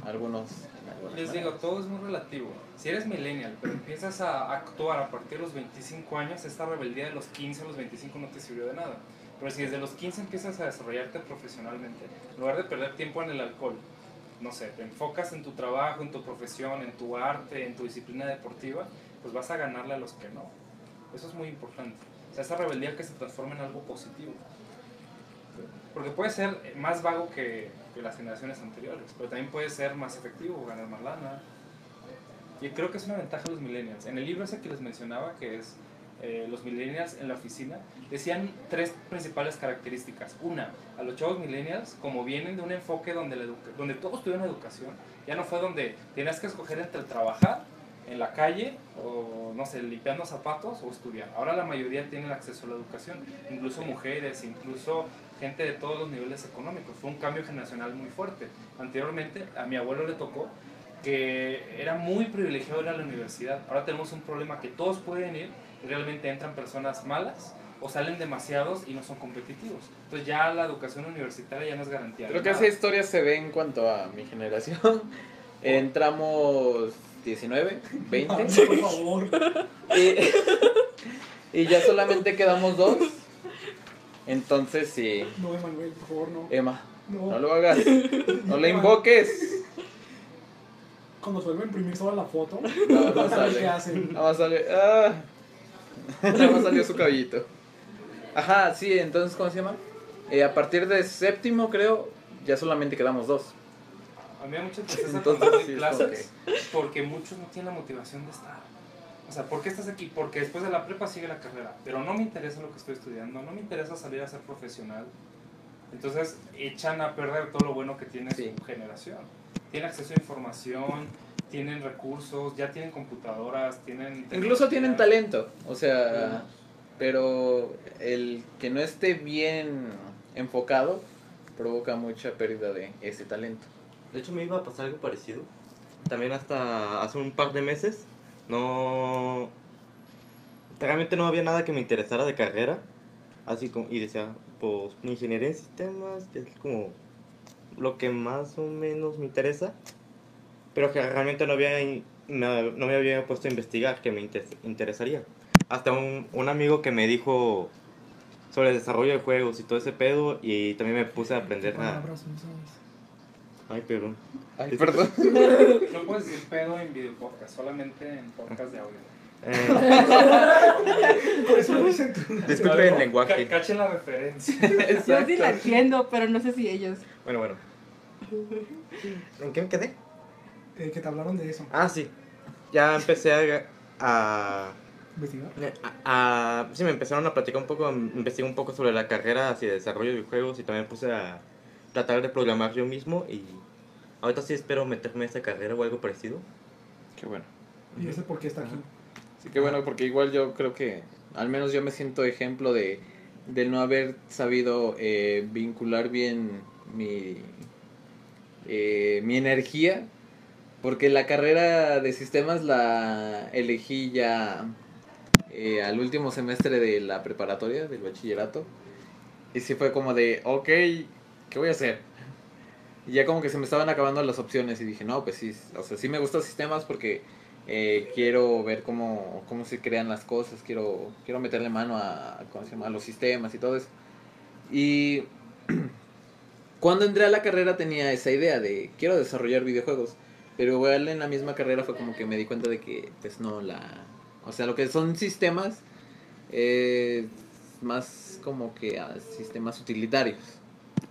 en algunos. en Les digo, maneras. todo es muy relativo. Si eres millennial, pero empiezas a actuar a partir de los 25 años, esta rebeldía de los 15 a los 25 no te sirvió de nada. Pero si desde los 15 empiezas a desarrollarte profesionalmente, en lugar de perder tiempo en el alcohol, no sé, te enfocas en tu trabajo, en tu profesión, en tu arte, en tu disciplina deportiva, pues vas a ganarle a los que no. Eso es muy importante. O sea, esa rebeldía que se transforma en algo positivo. Porque puede ser más vago que, que las generaciones anteriores, pero también puede ser más efectivo, ganar más lana. Y creo que es una ventaja de los millennials. En el libro ese que les mencionaba, que es eh, los millennials en la oficina, decían tres principales características. Una, a los chavos millennials, como vienen de un enfoque donde, la donde todos tuvieron educación, ya no fue donde tenías que escoger entre trabajar en la calle o, no sé, limpiando zapatos o estudiar. Ahora la mayoría tienen acceso a la educación, incluso mujeres, incluso gente de todos los niveles económicos. Fue un cambio generacional muy fuerte. Anteriormente a mi abuelo le tocó que era muy privilegiado ir a la universidad. Ahora tenemos un problema que todos pueden ir y realmente entran personas malas o salen demasiados y no son competitivos. Entonces ya la educación universitaria ya no es garantía. Creo que nada. esa historia se ve en cuanto a mi generación. *laughs* Entramos 19, 20. Por favor. *laughs* y, y ya solamente quedamos dos. Entonces sí. No, Emanuel, por favor, no. Emma, No. no lo hagas. No le invoques. Cuando a imprimir sola la foto, No, no vas a ver sale. qué hacen. Nada más sale. Ah. *laughs* Nada más salió su cabellito. Ajá, sí, entonces, ¿cómo se llama? Eh, a partir de séptimo, creo, ya solamente quedamos dos. A mí me da mucha tristeza Entonces, sí, es clases porque muchos no tienen la motivación de estar. O sea, ¿por qué estás aquí? Porque después de la prepa sigue la carrera, pero no me interesa lo que estoy estudiando, no me interesa salir a ser profesional. Entonces echan a perder todo lo bueno que tiene Sí. su generación. Tienen acceso a información, *laughs* tienen recursos, ya tienen computadoras, tienen... Incluso tienen talento, o sea, pero el que no esté bien enfocado provoca mucha pérdida de ese talento. De hecho, me iba a pasar algo parecido. También hasta hace un par de meses. No. Realmente no había nada que me interesara de carrera. Así como. Y decía, pues, ingeniería en sistemas, que es como lo que más o menos me interesa. Pero que realmente no había. no me había puesto a investigar que me inter- interesaría. Hasta un, un amigo que me dijo sobre el desarrollo de juegos y todo ese pedo. Y también me puse a aprender a. Ay, perdón. Ay, perdón. *laughs* No puedes decir pedo en video podcast, solamente en podcast de audio. Eh, Por eso lo dicen tú. disculpen el lenguaje. Cachen la referencia. Yo sí la entiendo, pero no sé si ellos. Bueno, bueno. ¿En qué me quedé? Eh, que te hablaron de eso. Ah, sí. Ya empecé a... a ¿Investigar? a- a- sí, me empezaron a platicar un poco, investigué un poco sobre la carrera así de desarrollo de videojuegos y también puse a tratar de programar yo mismo y ahorita sí espero meterme a esa carrera o algo parecido. Qué bueno. Y ese por qué está aquí. Sí, qué bueno, porque igual yo creo que, al menos yo me siento ejemplo de, de no haber sabido eh, vincular bien mi, eh, mi energía, porque la carrera de sistemas la elegí ya eh, al último semestre de la preparatoria, del bachillerato, y sí fue como de, ok, ¿qué voy a hacer? Y ya como que se me estaban acabando las opciones y dije, no, pues sí, o sea, sí me gustan sistemas porque eh, quiero ver cómo, cómo se crean las cosas, quiero, quiero meterle mano a, ¿cómo se llama? los sistemas y todo eso. Y *clears throat* cuando entré a la carrera tenía esa idea de quiero desarrollar videojuegos, pero igual en la misma carrera fue como que me di cuenta de que pues no la... O sea, lo que son sistemas eh, más como que sistemas utilitarios,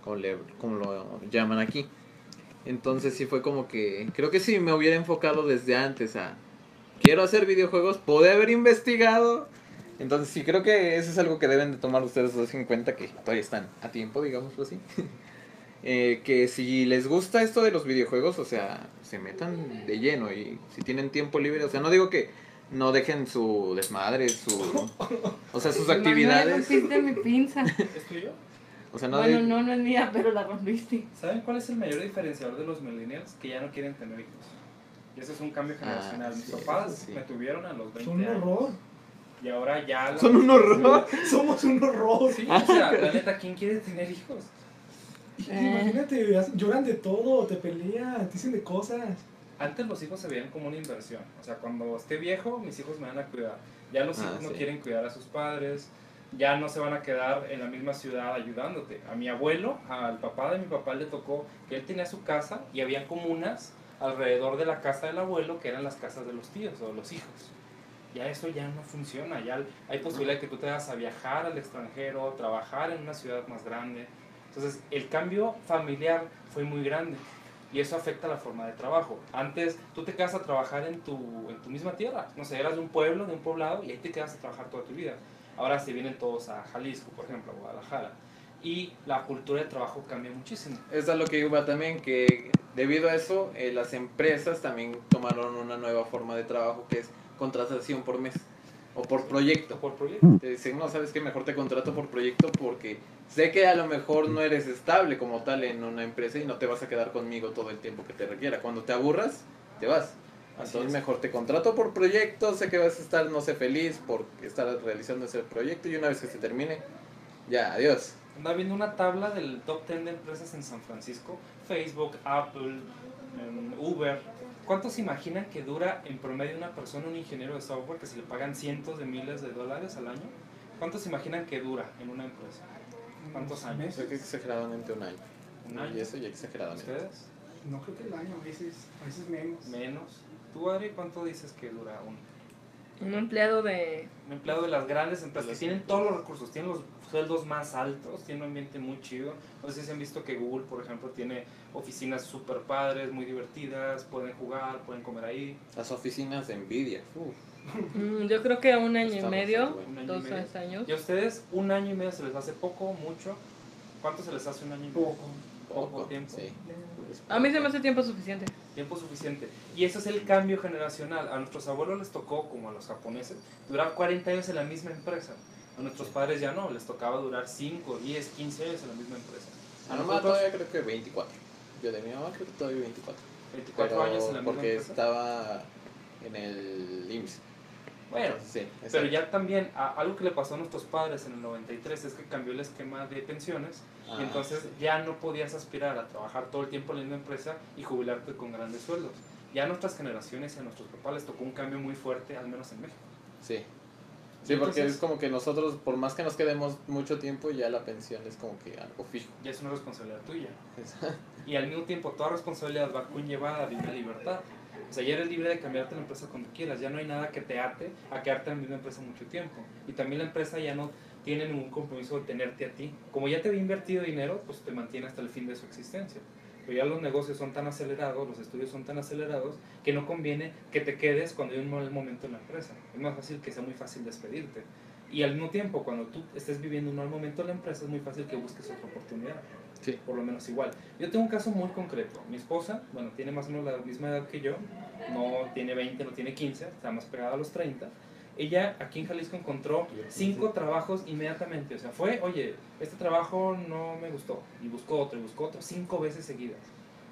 como, le- como lo llaman aquí. Entonces sí fue como que creo que si me hubiera enfocado desde antes a quiero hacer videojuegos, pude haber investigado. Entonces sí creo que eso es algo que deben de tomar ustedes dos en cuenta que todavía están a tiempo, digámoslo así. *laughs* Eh, que si les gusta esto de los videojuegos, o sea, se metan de lleno y si tienen tiempo libre, o sea, no digo que no dejen su desmadre, su o sea, sus Manuel, actividades, rompiste mi pinza. *laughs* ¿Es tuyo? O sea, no bueno, de- no, no es mía, *laughs* pero la rompiste. ¿Saben cuál es el mayor diferenciador de los millennials? Que ya no quieren tener hijos. Y ese es un cambio generacional. Ah, Mis sí, papás eso sí. me tuvieron a los 20 Son un años. horror. Y ahora ya... la- son un horror. *laughs* Somos un horror. Sí, o sea, la neta, ¿quién quiere tener hijos? Eh. Imagínate, lloran de todo, te pelean, te dicen de cosas. Antes los hijos se veían como una inversión. O sea, cuando esté viejo, mis hijos me van a cuidar. Ya los Ah, hijos no sí. quieren cuidar a sus padres. Ya no se van a quedar en la misma ciudad ayudándote. A mi abuelo, al papá de mi papá, le tocó que él tenía su casa y había comunas alrededor de la casa del abuelo que eran las casas de los tíos o los hijos. Ya eso ya no funciona. Ya hay posibilidad de que tú te vayas a viajar al extranjero, trabajar en una ciudad más grande. Entonces, el cambio familiar fue muy grande y eso afecta la forma de trabajo. Antes tú te quedas a trabajar en tu, en tu misma tierra, no sé, eras de un pueblo, de un poblado y ahí te quedas a trabajar toda tu vida. Ahora se vienen todos a Jalisco, por ejemplo, a Guadalajara y la cultura de trabajo cambia muchísimo. Eso es lo que iba también, que debido a eso, eh, las empresas también tomaron una nueva forma de trabajo que es contratación por mes o por proyecto. Por proyecto. Te dicen, no, sabes que mejor te contrato por proyecto porque sé que a lo mejor no eres estable como tal en una empresa y no te vas a quedar conmigo todo el tiempo que te requiera. Cuando te aburras, te vas. Así Entonces es. mejor te contrato por proyecto, sé que vas a estar, no sé, feliz por estar realizando ese proyecto y una vez que se termine, ya, adiós. Andaba viendo una tabla del top 10 de empresas en San Francisco, Facebook, Apple, em, Uber. ¿Cuántos se imaginan que dura en promedio una persona, un ingeniero de software, que se le pagan cientos de miles de dólares al año? ¿Cuántos se imaginan que dura en una empresa? ¿Cuántos años? Creo que exageradamente un año. ¿Un año? Y eso ya exageradamente. ¿Ustedes? No creo que el año, a veces, a veces menos. Menos. ¿Tú, Adri, cuánto dices que dura un, Un empleado de. un empleado de las grandes empresas que tienen todos los recursos, tienen los sueldos más altos, tienen un ambiente muy chido? No sé si han visto que Google, por ejemplo, tiene oficinas súper padres, muy divertidas, pueden jugar, pueden comer ahí. Las oficinas de Nvidia. Mm, yo creo que a un año y Está medio, bueno. Año y dos medio. tres años. ¿Y a ustedes un año y medio se les hace poco, mucho? ¿Cuánto se les hace un año y medio? Poco. Poco tiempo. Sí. A mí se me hace tiempo suficiente. Tiempo suficiente. Y ese es el cambio generacional. A nuestros abuelos les tocó, como a los japoneses, durar 40 años en la misma empresa. A nuestros padres ya no, les tocaba durar 5, 10, 15 años en la misma empresa. A A mi mamá nosotros, todavía creo que 24. Yo de mi mamá creo que todavía 24. 24 Pero años en la misma porque empresa. estaba en el IMSS. Bueno, sí, Pero ya también, a- algo que le pasó a nuestros padres en el 93 es que cambió el esquema de pensiones Ah, y entonces ya no podías aspirar a trabajar todo el tiempo en la misma empresa y jubilarte con grandes sueldos. Ya a nuestras generaciones y a nuestros papás les tocó un cambio muy fuerte, al menos en México. Sí. Sí, porque Entonces- es como que nosotros, por más que nos quedemos mucho tiempo, ya la pensión es como que algo fijo. Ya es una responsabilidad tuya. Y al mismo tiempo, toda responsabilidad va conllevada de una libertad. O sea, ya eres libre de cambiarte la empresa cuando quieras. Ya no hay nada que te ate a quedarte en la misma empresa mucho tiempo. Y también la empresa ya no tiene ningún compromiso de tenerte a ti. Como ya te había invertido dinero, pues te mantiene hasta el fin de su existencia. Pero ya los negocios son tan acelerados, los estudios son tan acelerados, que no conviene que te quedes cuando hay un mal momento en la empresa. Es más fácil que sea muy fácil despedirte. Y al mismo tiempo, cuando tú estés viviendo un mal momento en la empresa, es muy fácil que busques otra oportunidad. Sí. Por lo menos igual. Yo tengo un caso muy concreto. Mi esposa, bueno, tiene más o menos la misma edad que yo. No tiene 20, no tiene 15, está más pegada a los 30. Ella aquí en Jalisco encontró cinco trabajos inmediatamente. O sea, fue, oye, este trabajo no me gustó. Y buscó otro, y buscó otro, cinco veces seguidas.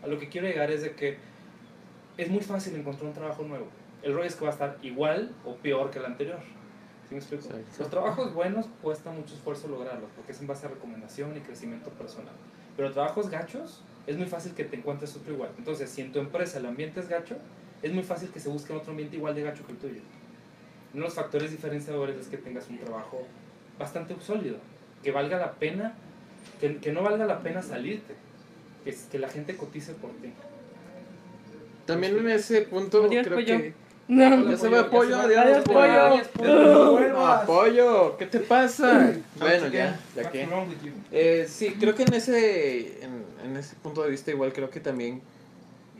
A lo que quiero llegar es de que es muy fácil encontrar un trabajo nuevo. El rollo es que va a estar igual o peor que el anterior. ¿Sí me explico? Los trabajos buenos cuesta mucho esfuerzo lograrlos, porque es en base a recomendación y crecimiento personal. Pero trabajos gachos, es muy fácil que te encuentres otro igual. Entonces, si en tu empresa el ambiente es gacho, es muy fácil que se busque otro ambiente igual de gacho que el tuyo. Uno de los factores diferenciadores es que tengas un trabajo bastante sólido, que valga la pena, que, que no valga la pena salirte, que, es- que la gente cotice por ti. También en ese punto creo pollo. que... No. Ya se va pollo, adiós, pollo. Pollo, ¿qué te pasa? bueno, ya, ya que... Eh, sí, creo que en ese, en, en ese punto de vista igual creo que también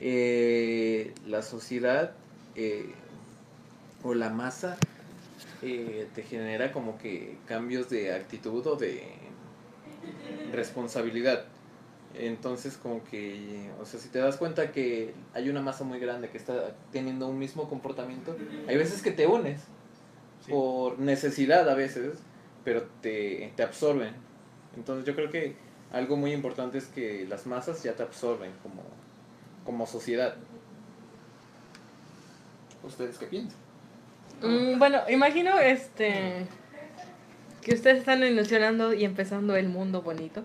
eh, la sociedad eh, o la masa eh, te genera como que cambios de actitud o de responsabilidad. Entonces como que, o sea, si te das cuenta que hay una masa muy grande que está teniendo un mismo comportamiento, hay veces que te unes Sí. por necesidad a veces, pero te, te absorben. Entonces yo creo que algo muy importante es que las masas ya te absorben como, como sociedad. ¿Ustedes qué piensan? Mm, bueno, imagino este que ustedes están ilusionando y empezando el mundo bonito.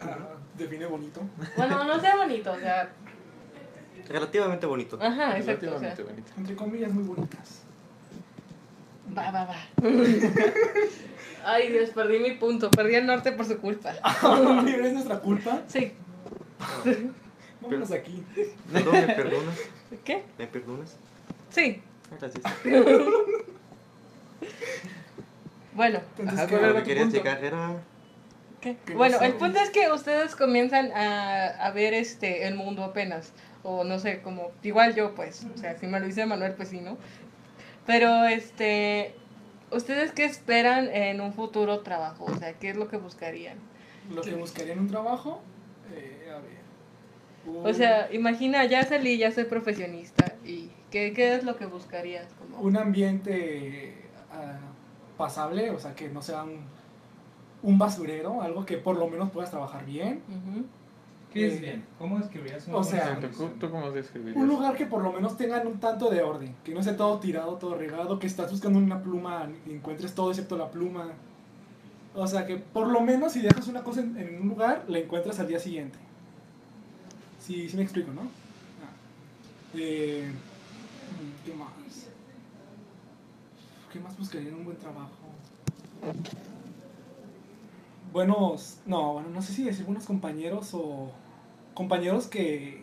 Ah, define bonito. Bueno, no sea bonito, o sea, Relativamente bonito. ajá, exacto, o sea, Relativamente bonito. Entre comillas, muy bonitas. va, va, va. Ay, Dios, perdí mi punto, perdí el norte por su culpa. *laughs* ¿Es nuestra culpa? Sí. Vámonos aquí. Perdón, ¿me perdonas? ¿Qué? ¿Me perdonas? Sí. Gracias. *laughs* Bueno, Entonces, Ajá, ¿qué ¿cuál Lo que querías llegar era... ¿qué? ¿Qué Bueno, el punto es que ustedes comienzan a, a ver este el mundo apenas. O no sé, como igual yo pues, o sea, si me lo dice Manuel pues sí, ¿no? Pero este ¿ustedes qué esperan en un futuro trabajo? O sea, ¿qué es lo que buscarían? Lo que buscaría en un trabajo, eh, a ver. O sea, imagina, ya salí, ya soy profesionista y ¿qué, qué es lo que buscarías? Como, un ambiente ah, pasable, o sea, que no sea un, un basurero, algo que por lo menos puedas trabajar bien. ¿Qué Eh, es bien? ¿Cómo describirías una o sea, ¿Tú, tú cómo describirías? Un lugar que por lo menos tengan un tanto de orden, que no esté todo tirado, todo regado, que estás buscando una pluma y encuentres todo excepto la pluma. O sea, que por lo menos si dejas una cosa en, en un lugar, la encuentras al día siguiente. Sí, sí me explico, ¿no? Ah. Eh, ¿Qué más? ¿Qué más buscaría en un buen trabajo? Buenos, no, bueno, no sé si decir buenos compañeros o compañeros que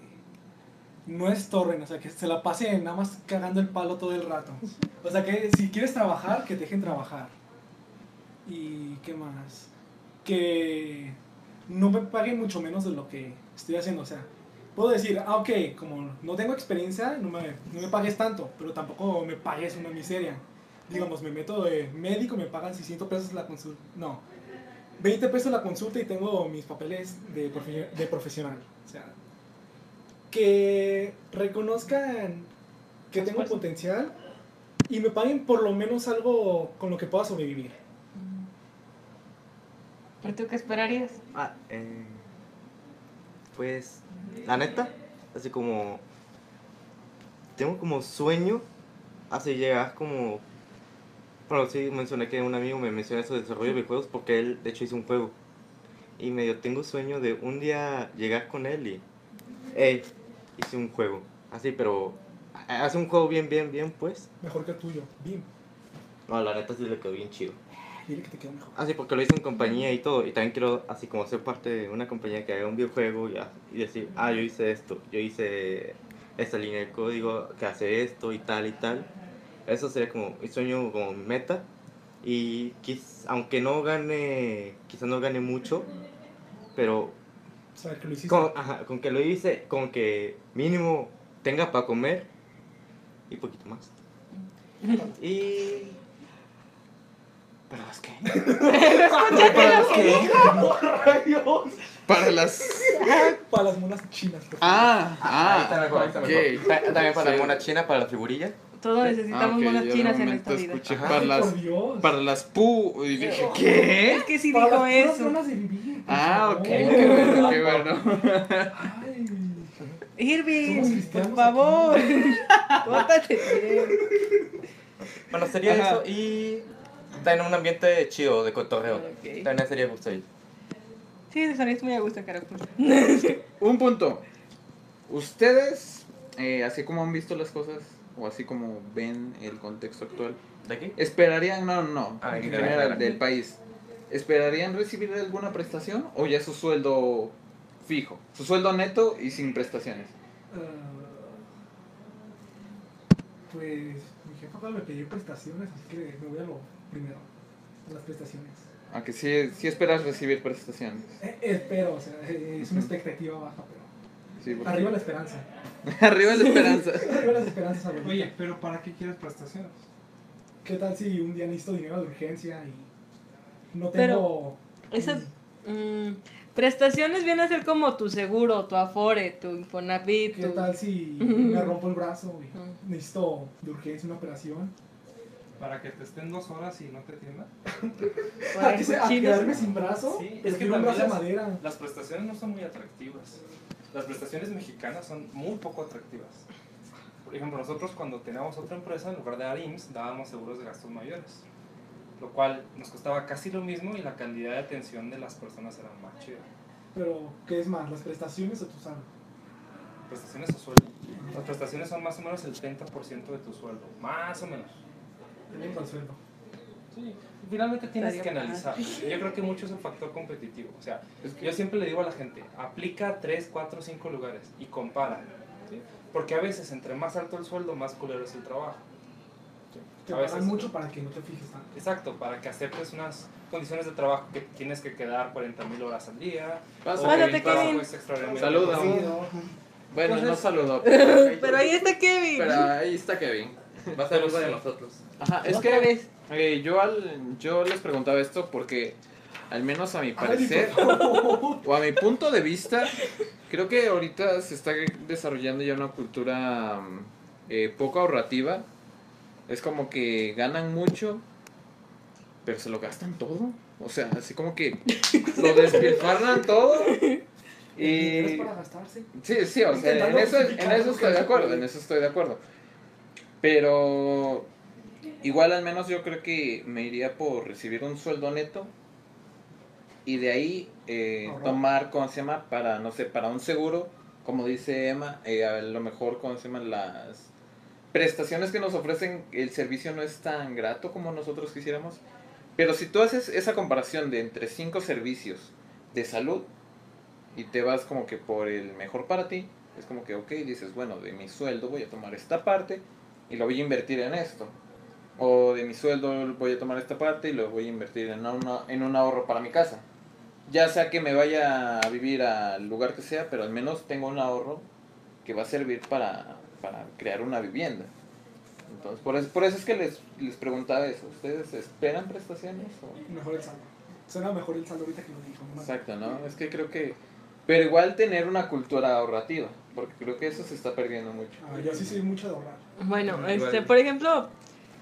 no estorben, o sea, que se la pasen nada más cagando el palo todo el rato. O sea, que si quieres trabajar, que dejen trabajar. ¿Y qué más? Que no me paguen mucho menos de lo que estoy haciendo, o sea, puedo decir, ah, ok, como no tengo experiencia, no me, no me pagues tanto, pero tampoco me pagues una miseria. Digamos, me meto de médico, me pagan 600 pesos la consulta. No, 20 pesos la consulta y tengo mis papeles de, profe- de profesional. O sea, que reconozcan que tengo potencial y me paguen por lo menos algo con lo que pueda sobrevivir. ¿Y tú qué esperarías? Ah, eh, pues, la neta, así como, tengo como sueño, así llegar como, bueno, sí mencioné que un amigo me mencionó eso de desarrollo de videojuegos porque él, de hecho, hizo un juego. Y medio tengo sueño de un día llegar con él y, hey, hice un juego, así, pero, hace un juego bien, bien, bien, pues. Mejor que el tuyo. Bim. No, la neta sí le quedó bien chido. Dile que te quedó mejor. Así porque lo hice en compañía y todo. Y también quiero, así como ser parte de una compañía que haga un videojuego y, a- y decir, ah, yo hice esto, yo hice esta línea de código que hace esto y tal y tal. Eso sería como mi sueño, como mi meta. Y quiz- aunque no gane, quizás no gane mucho, pero Saber que lo hiciste. Con, ajá, con que lo hice, con que mínimo tenga para comer y poquito más. *laughs* Y. ¿Para las qué? ¿Para las qué? Rayos. Para las... Para las monas chinas. por favor. Ah, ahí está ah, mejor, ahí está ok. mejor. Ta- También para Sí. la mona china, para la figurilla. Todos Ah, necesitamos ok, monas yo de chinas en esta vida. escuché Ajá. para las... Para las pu... Y dije, ¿qué? Es que sí Para dijo eso. ganas de vivir, Ah, ok, qué bueno, qué bueno. Ay. Irving, por favor. *laughs* Pórtate bien. Bueno, sería Ajá. eso y. Estar en un ambiente chido de cotorreo. Ok. También sería gusto ir. Sí, sonaste muy a gusto, Caracol. Un punto. Ustedes, eh, así como han visto las cosas, o así como ven el contexto actual, ¿De aquí? ¿esperarían, no, no, no, Ah, en en general del país, ¿esperarían recibir alguna prestación o ya su sueldo fijo? Su sueldo neto y sin prestaciones. Ah, pues mi jefa me pidió prestaciones, así que me voy a lo primero, a las prestaciones. Aunque sí, sí esperas recibir prestaciones. Eh, espero, o sea, es una expectativa baja, pero Sí, porque- arriba la esperanza. *laughs* Arriba la esperanza. *laughs* Arriba las esperanzas, abuelita. Oye, pero ¿para qué quieres prestaciones? ¿qué tal si un día necesito dinero de urgencia y no Pero, tengo... Esas mm, prestaciones vienen a ser como tu seguro, tu Afore, tu Infonavit, ¿Qué tu... tal si *laughs* me rompo el brazo y necesito de urgencia una operación? ¿Para que te estén dos horas y no te atiendan? ¿A, qué se- a quedarme sin brazo? Sí, es que un brazo de madera. Las prestaciones no son muy atractivas. Las prestaciones mexicanas son muy poco atractivas. Por ejemplo, nosotros cuando teníamos otra empresa, en lugar de dar IMSS, dábamos seguros de gastos mayores. Lo cual nos costaba casi lo mismo y la calidad de atención de las personas era más chida. Pero, ¿qué es más, las prestaciones o tu saldo? Prestaciones o sueldo. Las prestaciones son más o menos el 30% de tu sueldo. Más o menos. Tenemos al sueldo. Sí, finalmente tienes Estaría que analizar. Yo creo que mucho es el factor competitivo. O sea, yo siempre le digo a la gente, aplica 3, 4, 5 lugares y compara. ¿sí? Porque a veces entre más alto el sueldo, más culero es el trabajo. Te A pagan veces- mucho para que no te fijes tanto. Exacto, para que aceptes unas condiciones de trabajo que tienes que quedar 40 mil horas al día. Pásate, que Kevin. es extraordinariamente Saluda. pesado. Bueno, no Entonces- saludó. *laughs* Pero ahí está Kevin. Pero ahí está Kevin. Va a ser uno de nosotros. Ajá, es que vez. Eh, yo, al, yo les preguntaba esto porque, al menos a mi parecer, o a mi punto de vista, creo que ahorita se está desarrollando ya una cultura mm, eh, poco ahorrativa. Es como que ganan mucho, pero se lo gastan todo. O sea, así como que lo despilfarran todo. Dinero es Y para gastarse. Sí, sí, o sea, en eso, en eso estoy de acuerdo, en eso estoy de acuerdo. Pero igual al menos yo creo que me iría por recibir un sueldo neto y de ahí eh, tomar, ¿cómo se llama? Para, no sé, para un seguro, como dice Emma, eh, a lo mejor, ¿cómo se llaman? Las prestaciones que nos ofrecen, el servicio no es tan grato como nosotros quisiéramos. Pero si tú haces esa comparación de entre cinco servicios de salud y te vas como que por el mejor para ti, es como que, ok, dices, bueno, de mi sueldo voy a tomar esta parte y lo voy a invertir en esto. O de mi sueldo voy a tomar esta parte y lo voy a invertir en, una, en un ahorro para mi casa. Ya sea que me vaya a vivir al lugar que sea, pero al menos tengo un ahorro que va a servir para, para crear una vivienda. Entonces, por eso, por eso es que les, les preguntaba eso. ¿Ustedes esperan prestaciones? O? Mejor el saldo. Suena mejor el saldo ahorita que lo dijo. ¿no? Exacto, ¿no? Es que creo que... Pero igual tener una cultura ahorrativa, porque creo que eso se está perdiendo mucho. Ah, yo sí soy mucho de ahorrar. Bueno, Mm, este, por ejemplo,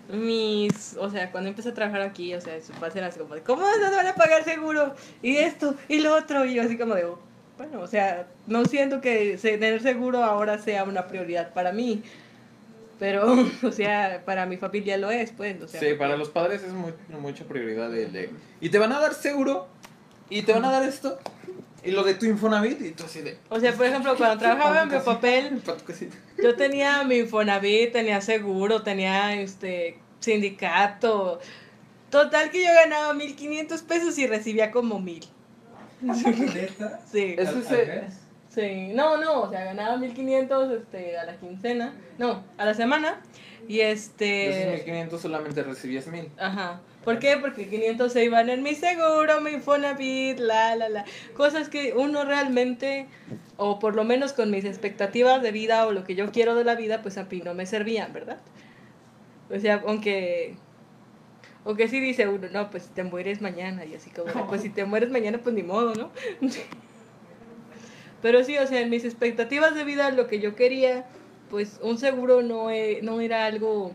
mis, o sea, cuando empecé a trabajar aquí, o sea, su padre era así como de, ¿cómo no te van a pagar seguro? Y esto, y lo otro, y yo así como de, "Oh, bueno, o sea, no siento que tener seguro ahora sea una prioridad para mí, pero, *laughs* o sea, para mi familia lo es, pues, o sea. Sí, para los padres es muy- mucha prioridad el de... Y te van a dar seguro, y te van a dar esto, y lo de tu Infonavit, y tú así de... O sea, por ejemplo, cuando *laughs* trabajaba en mi papel. *laughs* Yo tenía mi Infonavit, tenía seguro, tenía este sindicato. Total que yo ganaba 1500 pesos y recibía como mil. ¿Neta? *laughs* Sí. Es- ¿Al- ese- al mes? Sí. No, no, o sea, ganaba 1500 este a la quincena. No, a la semana. Y De esos este... 1500 solamente recibías 1000. Ajá. ¿Por qué? Porque 500 se iban en mi seguro, mi Infonavit, la, la, la. Cosas que uno realmente, o por lo menos con mis expectativas de vida o lo que yo quiero de la vida, pues a mí no me servían, ¿verdad? O sea, aunque... Aunque sí dice uno, no, pues te mueres mañana y así como, pues si te mueres mañana, pues ni modo, ¿no? *laughs* Pero sí, o sea, en mis expectativas de vida, lo que yo quería, pues un seguro no, e- no era algo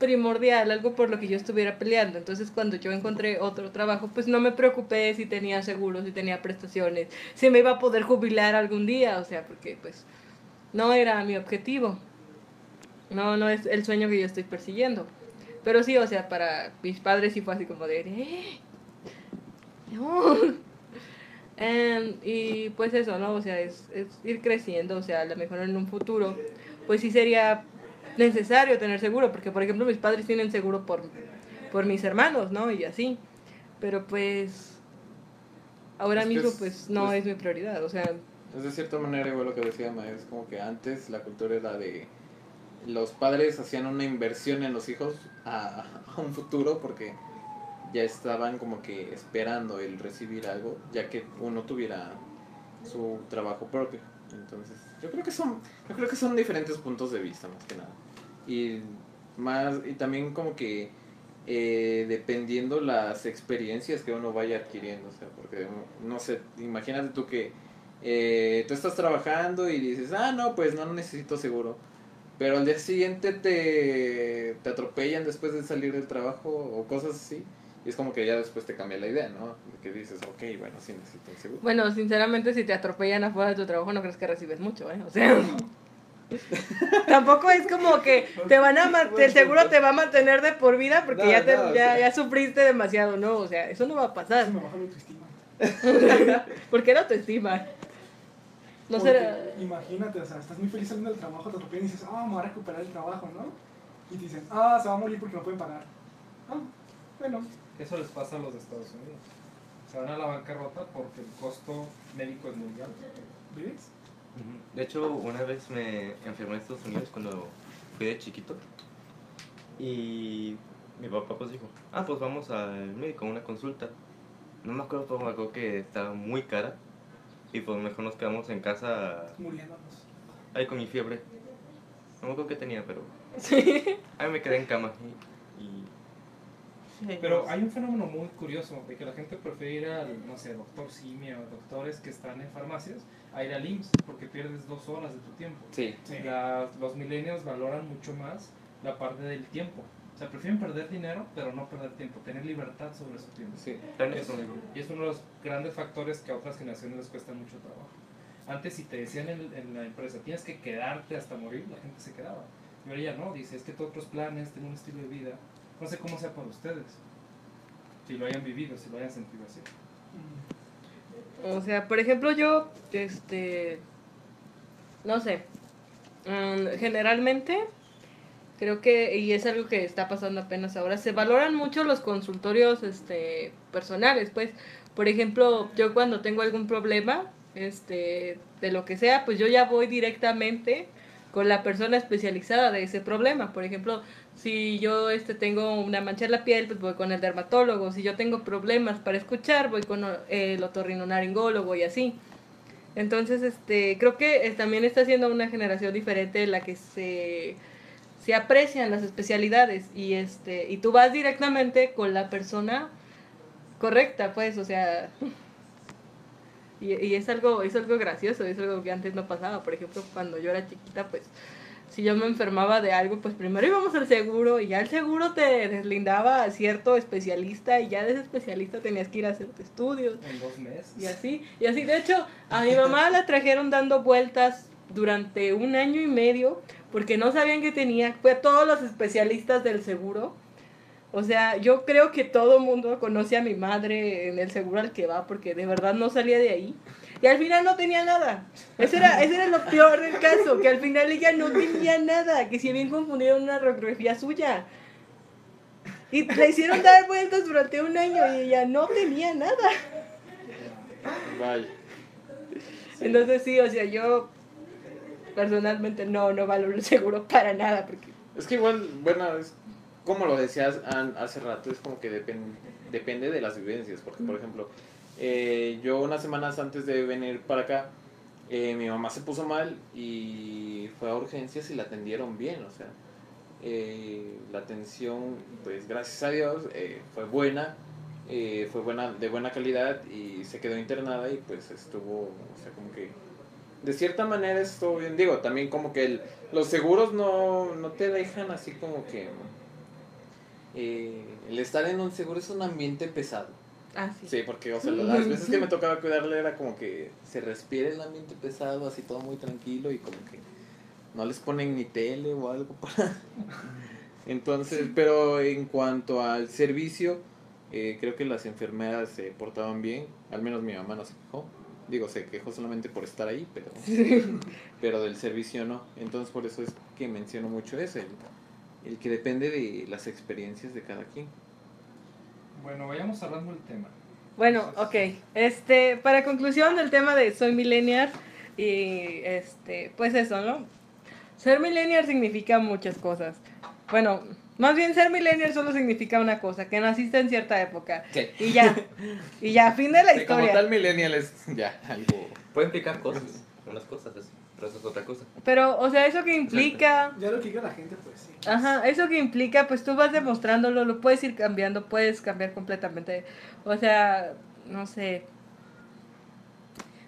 primordial, algo por lo que yo estuviera peleando. Entonces, cuando yo encontré otro trabajo, pues no me preocupé si tenía seguro, si tenía prestaciones, si me iba a poder jubilar algún día, o sea, porque pues no era mi objetivo. No, no es el sueño que yo estoy persiguiendo. Pero sí, o sea, para mis padres sí fue así como de, "Eh. *laughs* Em, y pues eso, ¿no? O sea, es, es ir creciendo, o sea, a lo mejor en un futuro, pues sí sería necesario tener seguro, porque por ejemplo mis padres tienen seguro por, por mis hermanos, ¿no? Y así. Pero pues ahora Es mismo es- pues no es- es mi prioridad, o sea, Es de cierta manera igual lo que decía Ma, es como que antes la cultura era de los padres hacían una inversión en los hijos a, a un futuro porque ya estaban como que esperando el recibir algo, ya que uno tuviera su trabajo propio. Entonces, yo creo que son, yo creo que son diferentes puntos de vista más que nada. Y más, y también como que eh, dependiendo las experiencias que uno vaya adquiriendo, o sea, porque no sé, imagínate tú que eh, tú estás trabajando y dices, ah, no, pues no necesito seguro. Pero al día siguiente te, te atropellan después de salir del trabajo o cosas así. Y es como que ya después te cambia la idea, ¿no? Que dices, ok, bueno, sí necesito un seguro. bueno, sinceramente si te atropellan afuera de tu trabajo no crees que recibes mucho, ¿eh? O sea, *laughs* tampoco es como que te van a el seguro te va a mantener de por vida porque No, ya te no, o ya, sea. ya sufriste demasiado, ¿no? O sea, eso no va a pasar. Eso me baja *laughs* la autoestima. porque no te estima. No Porque será Imagínate, o sea, estás muy feliz saliendo del trabajo, te atropellan y dices, ah, me voy a recuperar el trabajo, ¿no? Y te dicen, ah, se va a morir porque no pueden pagar. Ah, bueno, Eso les pasa a los de Estados Unidos. Se van a la bancarrota porque el costo médico es muy alto. ¿ves? Ujú. De hecho, una vez me enfermé en Estados Unidos cuando fui de chiquito. Y mi papá pues dijo, ah, pues vamos al médico, a una consulta. No me acuerdo, pero me acuerdo que estaba muy cara. Y pues mejor nos quedamos en casa Muriéndonos. ahí con mi fiebre. No me acuerdo qué tenía, pero *laughs* Sí. ahí me quedé en cama. Sí, Pero hay un fenómeno muy curioso de que la gente prefiere ir al, no sé, doctor Simia o doctores que están en farmacias a ir al IMSS porque pierdes dos horas de tu tiempo. Sí. La- los millennials valoran mucho más la parte del tiempo. O sea, prefieren perder dinero, pero no perder tiempo, tener libertad sobre su tiempo. Sí. es- y es uno de los grandes factores que a otras generaciones les cuesta mucho trabajo. Antes, si te decían en, en la empresa, tienes que quedarte hasta morir, la gente se quedaba. Y ahora ya no, dice, es que tengo otros planes, tengo un estilo de vida. No sé cómo sea para ustedes. Si lo hayan vivido, si lo hayan sentido así. O sea, por ejemplo, yo, este, no sé, mm, generalmente creo que, y es algo que está pasando apenas ahora, se valoran mucho los consultorios, este, personales, pues, por ejemplo, yo cuando tengo algún problema, este, de lo que sea, pues yo ya voy directamente con la persona especializada de ese problema. Por ejemplo, si yo este tengo una mancha en la piel, pues voy con el dermatólogo. Si yo tengo problemas para escuchar, voy con el otorrinolaringólogo y así. Entonces, este, creo que eh, también está siendo una generación diferente en la que se, se aprecian las especialidades y este y tú vas directamente con la persona correcta, pues, o sea, *laughs* y, y es algo es algo gracioso, es algo que antes no pasaba. Por ejemplo, cuando yo era chiquita, pues si yo me enfermaba de algo, pues primero íbamos al seguro y ya el seguro te deslindaba a cierto especialista y ya de ese especialista tenías que ir a hacerte estudios En dos meses. y así. Y así, de hecho, a mi mamá la trajeron dando vueltas durante un año y medio porque no sabían que tenía, fue a todos los especialistas del seguro. O sea, yo creo que todo mundo conoce a mi madre en el seguro al que va porque de verdad no salía de ahí. Y al final no tenía nada. Ese era, ese era lo peor del caso, que al final ella no tenía nada, que se habían confundido en una radiografía suya. Y le hicieron dar vueltas durante un año y ella no tenía nada. Vaya. Entonces sí, o sea, yo personalmente no, no valoro el seguro para nada, porque Es que igual, bueno, es como lo decías hace rato, es como que depen- depende de las vivencias. Porque, por ejemplo, eh, yo unas semanas antes de venir para acá, eh, mi mamá se puso mal y fue a urgencias y la atendieron bien, o sea, eh, la atención, pues gracias a Dios, fue buena, fue buena, de buena calidad y se quedó internada y pues estuvo, o sea, como que de cierta manera estuvo bien, digo, también como que el, los seguros no, no te dejan así como que el estar en un seguro es un ambiente pesado. Ah, sí. Sí, porque, o sea, las veces que me *laughs* tocaba cuidarle era como que se respira el ambiente pesado, así todo muy tranquilo y como que no les ponen ni tele o algo para... *laughs* Entonces, pero en cuanto al servicio, eh, creo que las enfermeras se portaban bien, al menos mi mamá no se quejó. Digo, se quejó solamente por estar ahí, pero, *laughs* pero del servicio no. Entonces, por eso es que menciono mucho eso, el, el que depende de las experiencias de cada quien. Bueno, vayamos cerrando el tema. Bueno, ok. Este, para conclusión del tema de soy millennial y este, pues eso, ¿no? Ser millennial significa muchas cosas. Bueno, más bien ser millennial solo significa una cosa, que naciste en cierta época. Sí. Y ya. *laughs* Y ya, fin de la Sí, como historia. tal millennial es ya algo... Puede implicar cosas, unas cosas, eso, pero eso es otra cosa. Pero, o sea, eso que implica, Ya lo que diga la gente, pues sí. ajá, eso que implica, pues tú vas demostrándolo, lo puedes ir cambiando, puedes cambiar completamente. O sea, no sé.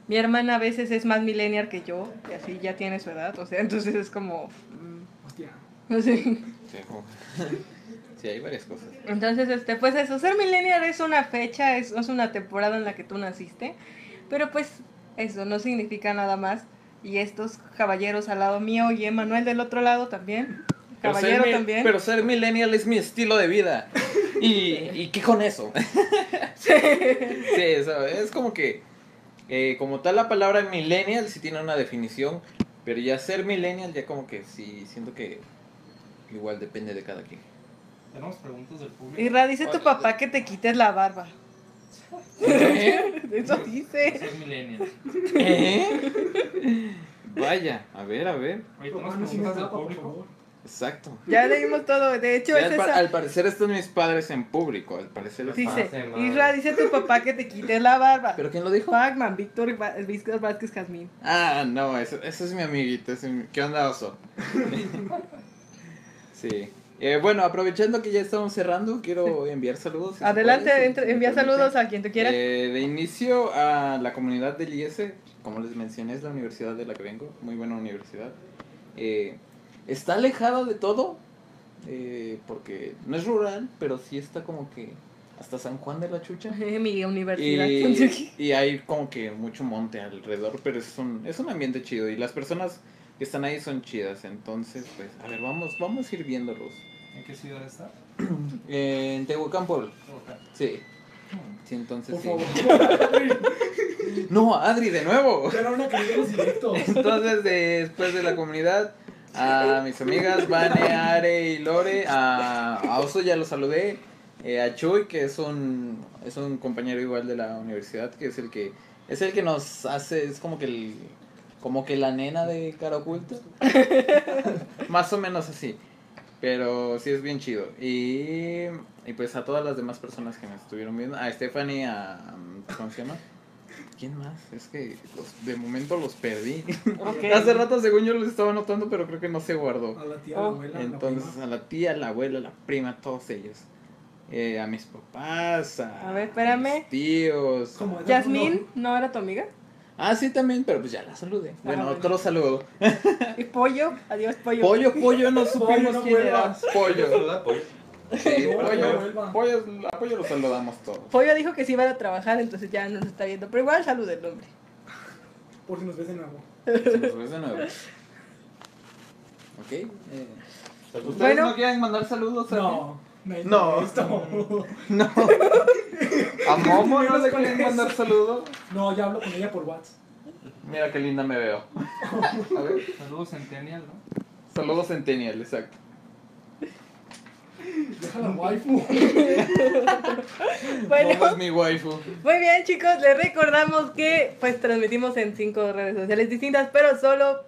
Mi hermana a veces es más millennial que yo, y así ya tiene su edad, o sea, entonces es como, mm, Hostia. no sé. Sí, como- *laughs* sí, hay varias cosas. Entonces, este, pues eso, ser millennial es una fecha, es, es una temporada en la que tú naciste, pero pues eso no significa nada más. Y estos caballeros al lado mío y Emanuel del otro lado también. Pero ser Caballero también. Pero ser millennial es mi estilo de vida. ¿Y, *laughs* y qué con eso? sí, eso, es como que, eh, como tal la palabra millennial sí tiene una definición, pero ya ser millennial ya como que sí, siento que igual depende de cada quien. Tenemos preguntas del público. Irra, dice tu papá que te quites la barba. ¿Eh? *laughs* Eso dice. Soy millennial. ¿Eh? *laughs* Vaya, a ver, a ver. Sin preguntas del público. favor. Exacto. Ya leímos todo. De hecho, es al, pa- esa. al parecer están mis padres en público, al parecer es- Dice, Ah. Isra, dice tu papá que te quites la barba. ¿Pero quién lo dijo? Pacman, Víctor Vázquez Jazmín. Ah, no, ese, ese es mi amiguito. ese ¿Qué onda, oso? *laughs* sí. Eh, bueno, aprovechando que ya estamos cerrando, quiero enviar saludos. si Adelante, me envía saludos a quien tú quieras. Eh, de inicio a la comunidad del IES, como les mencioné, es la universidad de la que vengo, muy buena universidad. Eh, está alejada de todo, eh, porque no es rural, pero sí está como que hasta San Juan de la Chucha. *laughs* Mi universidad. Y, *laughs* y hay como que mucho monte alrededor, pero es un, es un ambiente chido y las personas que están ahí son chidas. Entonces, pues, a ver, vamos, vamos a ir viéndolos. ¿En qué ciudad está? Eh, *clears throat* en Tehuacán, Pueblo. Oaxaca. Sí. Sí, entonces Por sí. favor. *laughs* No, Adri, de nuevo. Una. Entonces, después de la comunidad, a mis amigas Vane, Are y Lore, a, a Oso ya lo saludé, eh, a Chuy, que es un, es un compañero igual de la universidad, que es el que es el que nos hace, es como que el, como que la nena de cara oculta. *laughs* Más o menos así. Pero sí es bien chido. Y, y pues a todas las demás personas que me estuvieron viendo, a Stephanie, a... ¿Cómo se llama? ¿Quién más? Es que los- de momento los perdí. *laughs* Hace rato según yo los estaba anotando, pero creo que no se guardó. A la tía, a la Oh, abuela, la Entonces prima. a la tía, a la abuela, a la prima, a todos ellos. Eh, a mis papás, a, A ver, espérame. mis tíos. Yasmín, ¿no era tu amiga? Ah, sí, también, pero pues ya la saludé. Bueno, bueno. otro saludo. Y Pollo, adiós Pollo. Pollo, pollo, no supimos no quién era. Pollo. Saluda, pollo. Sí, No, pollo. vuelva. Pollo, a pollo lo saludamos todos. Pollo dijo que sí iba a trabajar, entonces ya no nos está viendo. Pero igual salud el nombre. Por si nos ves de nuevo. Se nos ves de nuevo. Ok. eh, ¿Ustedes Bueno. no quieren mandar saludos? a No. No. *laughs* No. No. ¿A Momo no le eso. mandar saludos? No, ya hablo con ella por WhatsApp. Mira qué linda me veo. A ver. Saludos Centennial, ¿no? Saludos Centennial, exacto. Deja la waifu. *laughs* Bueno, Momo es mi waifu. muy bien chicos, les recordamos que pues transmitimos en cinco redes sociales distintas, pero solo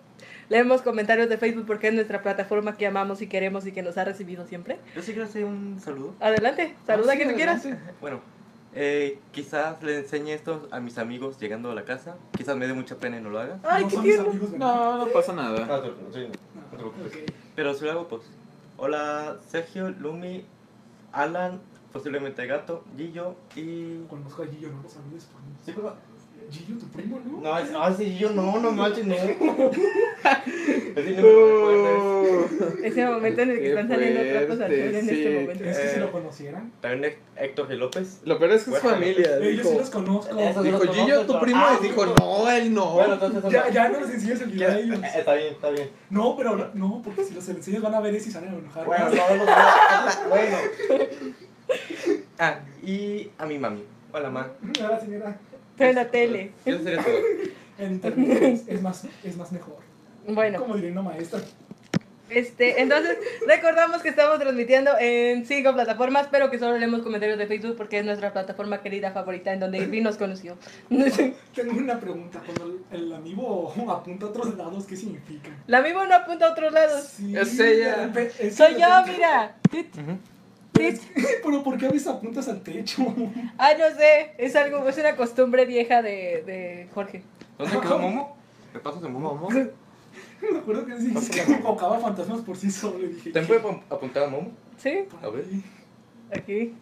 leemos comentarios de Facebook porque es nuestra plataforma que amamos y queremos y que nos ha recibido siempre. Yo sí quiero hacer un saludo. Adelante, saluda Ah, a sí, quien tú quieras. Bueno, eh, quizás le enseñe esto a mis amigos llegando a la casa. Quizás me dé mucha pena y no lo haga. Ay, no qué tierno. No, no pasa nada. Ah, sí, no. Pero si lo hago, pues. Hola, Sergio, Lumi, Alan, posiblemente Gato, Gillo y. Conozco a Gillo, no. Sí, pero- Gillo, tu primo, ¿no? No, es, ah, sí, yo no, no manches, no. *laughs* Así no me recuerdas. *laughs* Ese momento en el que Qué están saliendo trapos al sol en sí. este momento. Es que si Eh, lo conocieran. También Hé- Héctor G. López. Lo peor es que es Bueno, familia. Eh, yo sí Dijo, los conozco. Eso sí dijo los Gillo, conozco, tu primo. ah, y dijo, no, él no. Bueno, entonces. Ya, ya no les enseñas el video a ellos. Eh, *laughs* Está bien, está bien. No, pero no, no, porque si los enseñas van a ver eso y se van a enojar. Bueno, días. Bueno. Ah, y a mi mami. Hola, ma. Ahora señora, Pero en la tele. Eso sería todo. *laughs* en internet es, más, es más mejor. Bueno, Como diría una maestra. este, entonces *laughs* recordamos que estamos transmitiendo en cinco plataformas, pero que solo leemos comentarios de Facebook porque es nuestra plataforma querida favorita en donde Irving nos conoció. Tengo *laughs* una pregunta. Cuando el, el amigo apunta a otros lados, ¿qué significa? La misma no apunta a otros lados. Sí, Es ella. Soy yo, mira. Pero, ¿por qué a veces apuntas al techo? Ah, no sé, es algo, es una costumbre vieja de, de Jorge. ¿Dónde quedó Momo? ¿Me pasas de Momo? Me acuerdo que sí, que invocaba fantasmas por sí solo. Dije, ¿Te puede apun- apuntar a Momo? ¿Sí? A ver. Aquí.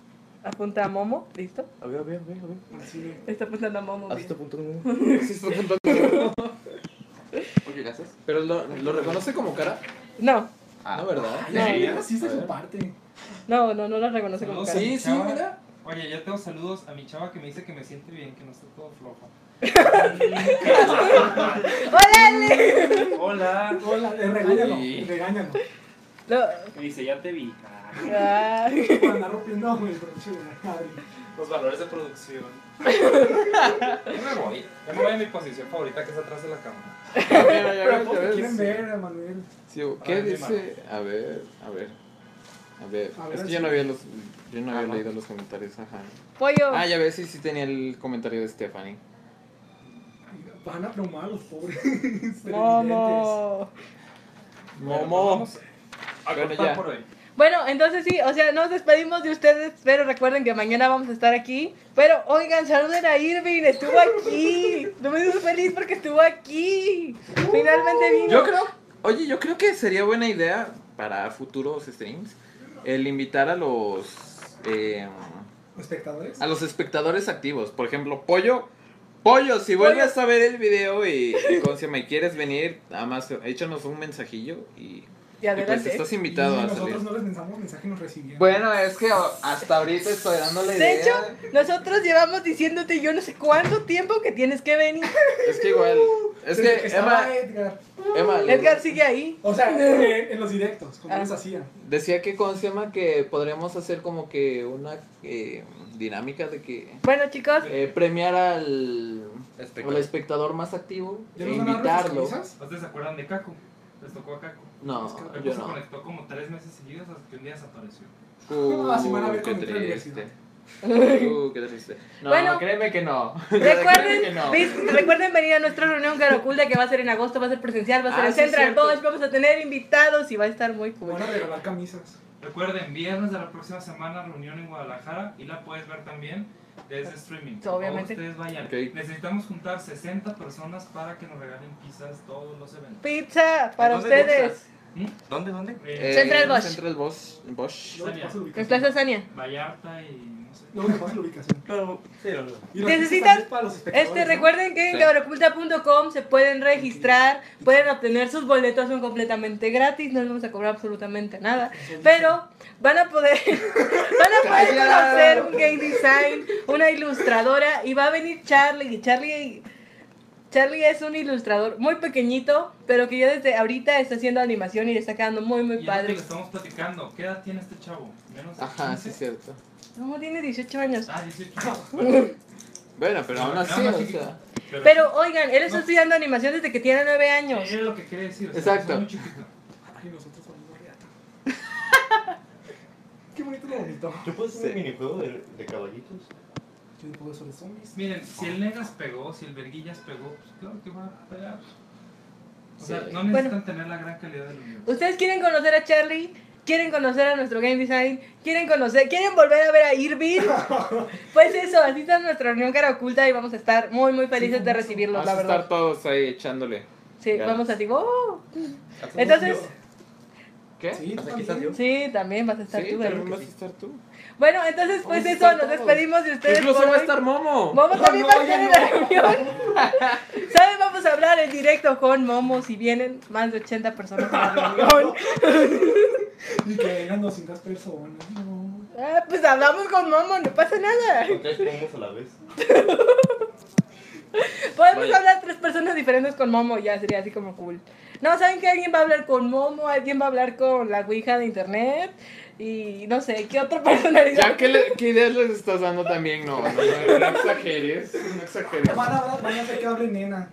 Apunta a Momo, ¿listo? A ver, a ver, a ver. A ver. Así Está apuntando a Momo. Bien. este punto de Momo. Sí, está apuntando. Ok, gracias. Pero lo, lo reconoce como cara. No, No, ¿verdad? Ay, No. ay, así es de A su ver. parte. No, no, no la reconoce como a mi Sí, sí, chava. mira. Oye, ya tengo saludos a mi chava que me dice que me siente bien, que no estoy todo flojo. ¡Órale! Hola. Hola, eh, regáñalo, Sí. regáñalo. No. Me dice, ya te vi. Ah, andar rompiendo el broche de la madre. Los valores de producción. *laughs* Ya me voy. Ya me voy a mi posición favorita que es atrás de la cámara. *laughs* Ya Pero todos ya te quieren ver, Manuel. Sí, ¿Qué Ay, mi dice? A ver, a ver. A ver, A ver, es que yo no había los yo no había leído los comentarios, ajá. Pollo. Ah, ya ves, sí, sí tenía el comentario de Stephanie. Van a a los pobres. *laughs* televidentes. Momo. Momo. pues Bueno, cortar ya. por hoy. Bueno, entonces sí, o sea, nos despedimos de ustedes, pero recuerden que mañana vamos a estar aquí. Pero oigan, saluden a Irving, estuvo aquí. No me hizo feliz porque estuvo aquí. Finalmente vino. Yo creo, oye, yo creo que sería buena idea para futuros streams el invitar a los eh, ¿Espectadores? a los espectadores activos. Por ejemplo, Pollo. Pollo, si vuelves a ver el video y, y, y quieres venir, nada más échanos un mensajillo y, Y y pues adelante. estás invitado y a nosotros salir. no les pensamos mensaje y nos recibían. Bueno, es que hasta ahorita estoy dando la idea. De hecho, nosotros llevamos diciéndote yo no sé cuánto tiempo que tienes que venir. es que igual, es Desde que Emma, Edgar. Emma Edgar sigue ahí. O sea, *laughs* en, en los directos, como Ah. les hacían. decía que, ¿cómo se llama? Que podríamos hacer como que una eh, dinámica de que Bueno, chicos, eh, premiar al, Espectador. al espectador más activo ¿Ya e nos invitarlo. ¿Ustedes se acuerdan de Caco? Les tocó a Caco. No, Caco yo se no. conectó como tres meses seguidos hasta que un día desapareció. Uh, Ah, sí van a ver qué la triste. Uh, qué triste. No, Bueno. créeme que no. *laughs* Recuerden, que no. recuerden venir a nuestra reunión Caraculda que va a ser en agosto, va a ser presencial, va a ser Ah, en sí, Central. Bosch, vamos a tener invitados y va a estar muy cool. Van a regalar camisas. Recuerden, viernes de la próxima semana, reunión en Guadalajara y la puedes ver también desde streaming. Obviamente. ustedes vayan. Ok. Necesitamos juntar 60 personas para que nos regalen pizzas todos los eventos. Pizza para ¿Dónde ustedes. ¿Mm? ¿Dónde, dónde? Eh, Central Bosch. Central Bosch. Bosch. Paso la En. Plaza Sania. Vallarta y no sé. Luego te paso la ubicación. Pero, sí, no, no. Necesitan- Este, ¿no? recuerden que en Sí. cabraculta.com se pueden registrar, pueden obtener sus boletos, son completamente gratis, no les vamos a cobrar absolutamente nada. Pero van a poder, *laughs* van a poder conocer un game design, una ilustradora y va a venir Charlie. y Charlie, Charlie es un ilustrador muy pequeñito, pero que ya desde ahorita está haciendo animación y le está quedando muy muy Y es lo que padre. le estamos platicando. ¿Qué edad tiene este chavo? ¿Menos de Ajá, 15? sí, es cierto. No, tiene 18 años. Ah, 18. *laughs* Bueno, pero aún así, o sea. Pero oigan, él está No. estudiando animación desde que tiene 9 años. Es lo que quería decir. o sea, Exacto. muy chiquito. Nosotros somos reata. *laughs* Qué bonito lo bonito. ¿Yo puedo hacer Sí. un minijuego de, de caballitos? Yo puedo sobre zombies. Miren, si el Negas pegó, si el Verguillas pegó, pues claro que va a pegar. O sea, no Bueno. necesitan tener la gran calidad del universo. ¿Ustedes quieren conocer a Charlie? ¿Quieren conocer a nuestro game design? ¿Quieren conocer? ¿Quieren volver a ver a Irving? *laughs* Pues eso, así está nuestra reunión cara oculta y vamos a estar muy muy felices de recibirlos, Vamos a estar todos ahí echándole. Sí, ganas. vamos así, ¡oh! Entonces, ¿Qué? Sí, tú ¿Hasta aquí también. sí, también vas a estar Sí, tú, también ¿verdad? vas a estar tú. Bueno, entonces pues eso, nos despedimos de ustedes Incluso por va a estar Momo. Momo también No, va a estar en la reunión. *laughs* ¿Saben? Vamos a hablar en directo con Momo si vienen más de 80 personas a la reunión. *laughs* Y que vengan 200 personas. No. Ah, pues hablamos con Momo, no pasa nada. Con tres pomos a la vez. *laughs* Podemos Vaya. hablar tres personas diferentes con Momo, ya sería así como cool. No, ¿saben que alguien va a hablar con Momo? Alguien va a hablar con la Ouija de internet. Y no sé, ¿qué otra personalidad? Ya, ¿qué, le- qué ideas les estás dando también? No, no, no, no exageres. No exageres. Van a, van a hacer que hable nena.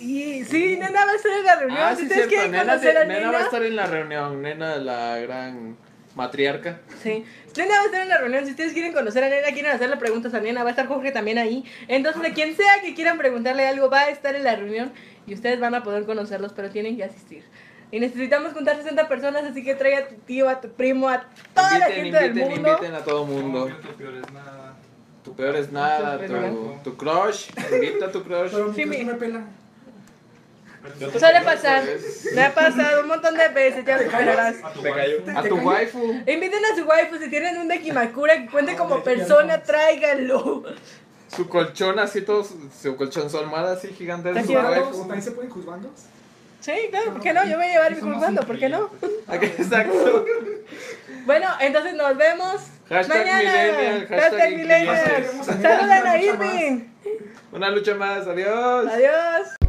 Y sí, Nena va a estar en la reunión. Ah, si sí, ustedes cierto. quieren Nena, conocer te- a Nena Nena, va a estar en la reunión. Nena, la gran matriarca. Sí. Nena va a estar en la reunión. Si ustedes quieren conocer a Nena, quieren hacerle preguntas a Nena, va a estar Jorge también ahí. Entonces, de quien sea que quieran preguntarle algo, va a estar en la reunión y ustedes van a poder conocerlos, pero tienen que asistir. Y necesitamos juntar 60 personas, así que trae a tu tío, a tu primo, a toda la Inviten, gente inviten, del mundo. inviten a todo mundo. No, tu peor es nada. Tu peor es nada, tu, tu crush. Invita a tu crush. Pero Sí, me pela. Suele pasar. Me ha pasado un montón de veces, ya superarás. A tu Me wife. cayó. A tu waifu. Inviten a su waifu, si tienen un Dekimakura que cuente como persona, tráiganlo. Su colchón así, todo, su, colchón, su almohada así gigante. ¿También se pueden juzgandos? Sí, claro, ¿por qué no? Yo voy a llevar mi juzgando, ¿por qué no? *laughs* Exacto. Bueno, entonces nos vemos Hashtag mañana. millennial, hashtag Hashtag millennial. Saluden a Irving. Una lucha más, adiós. Adiós.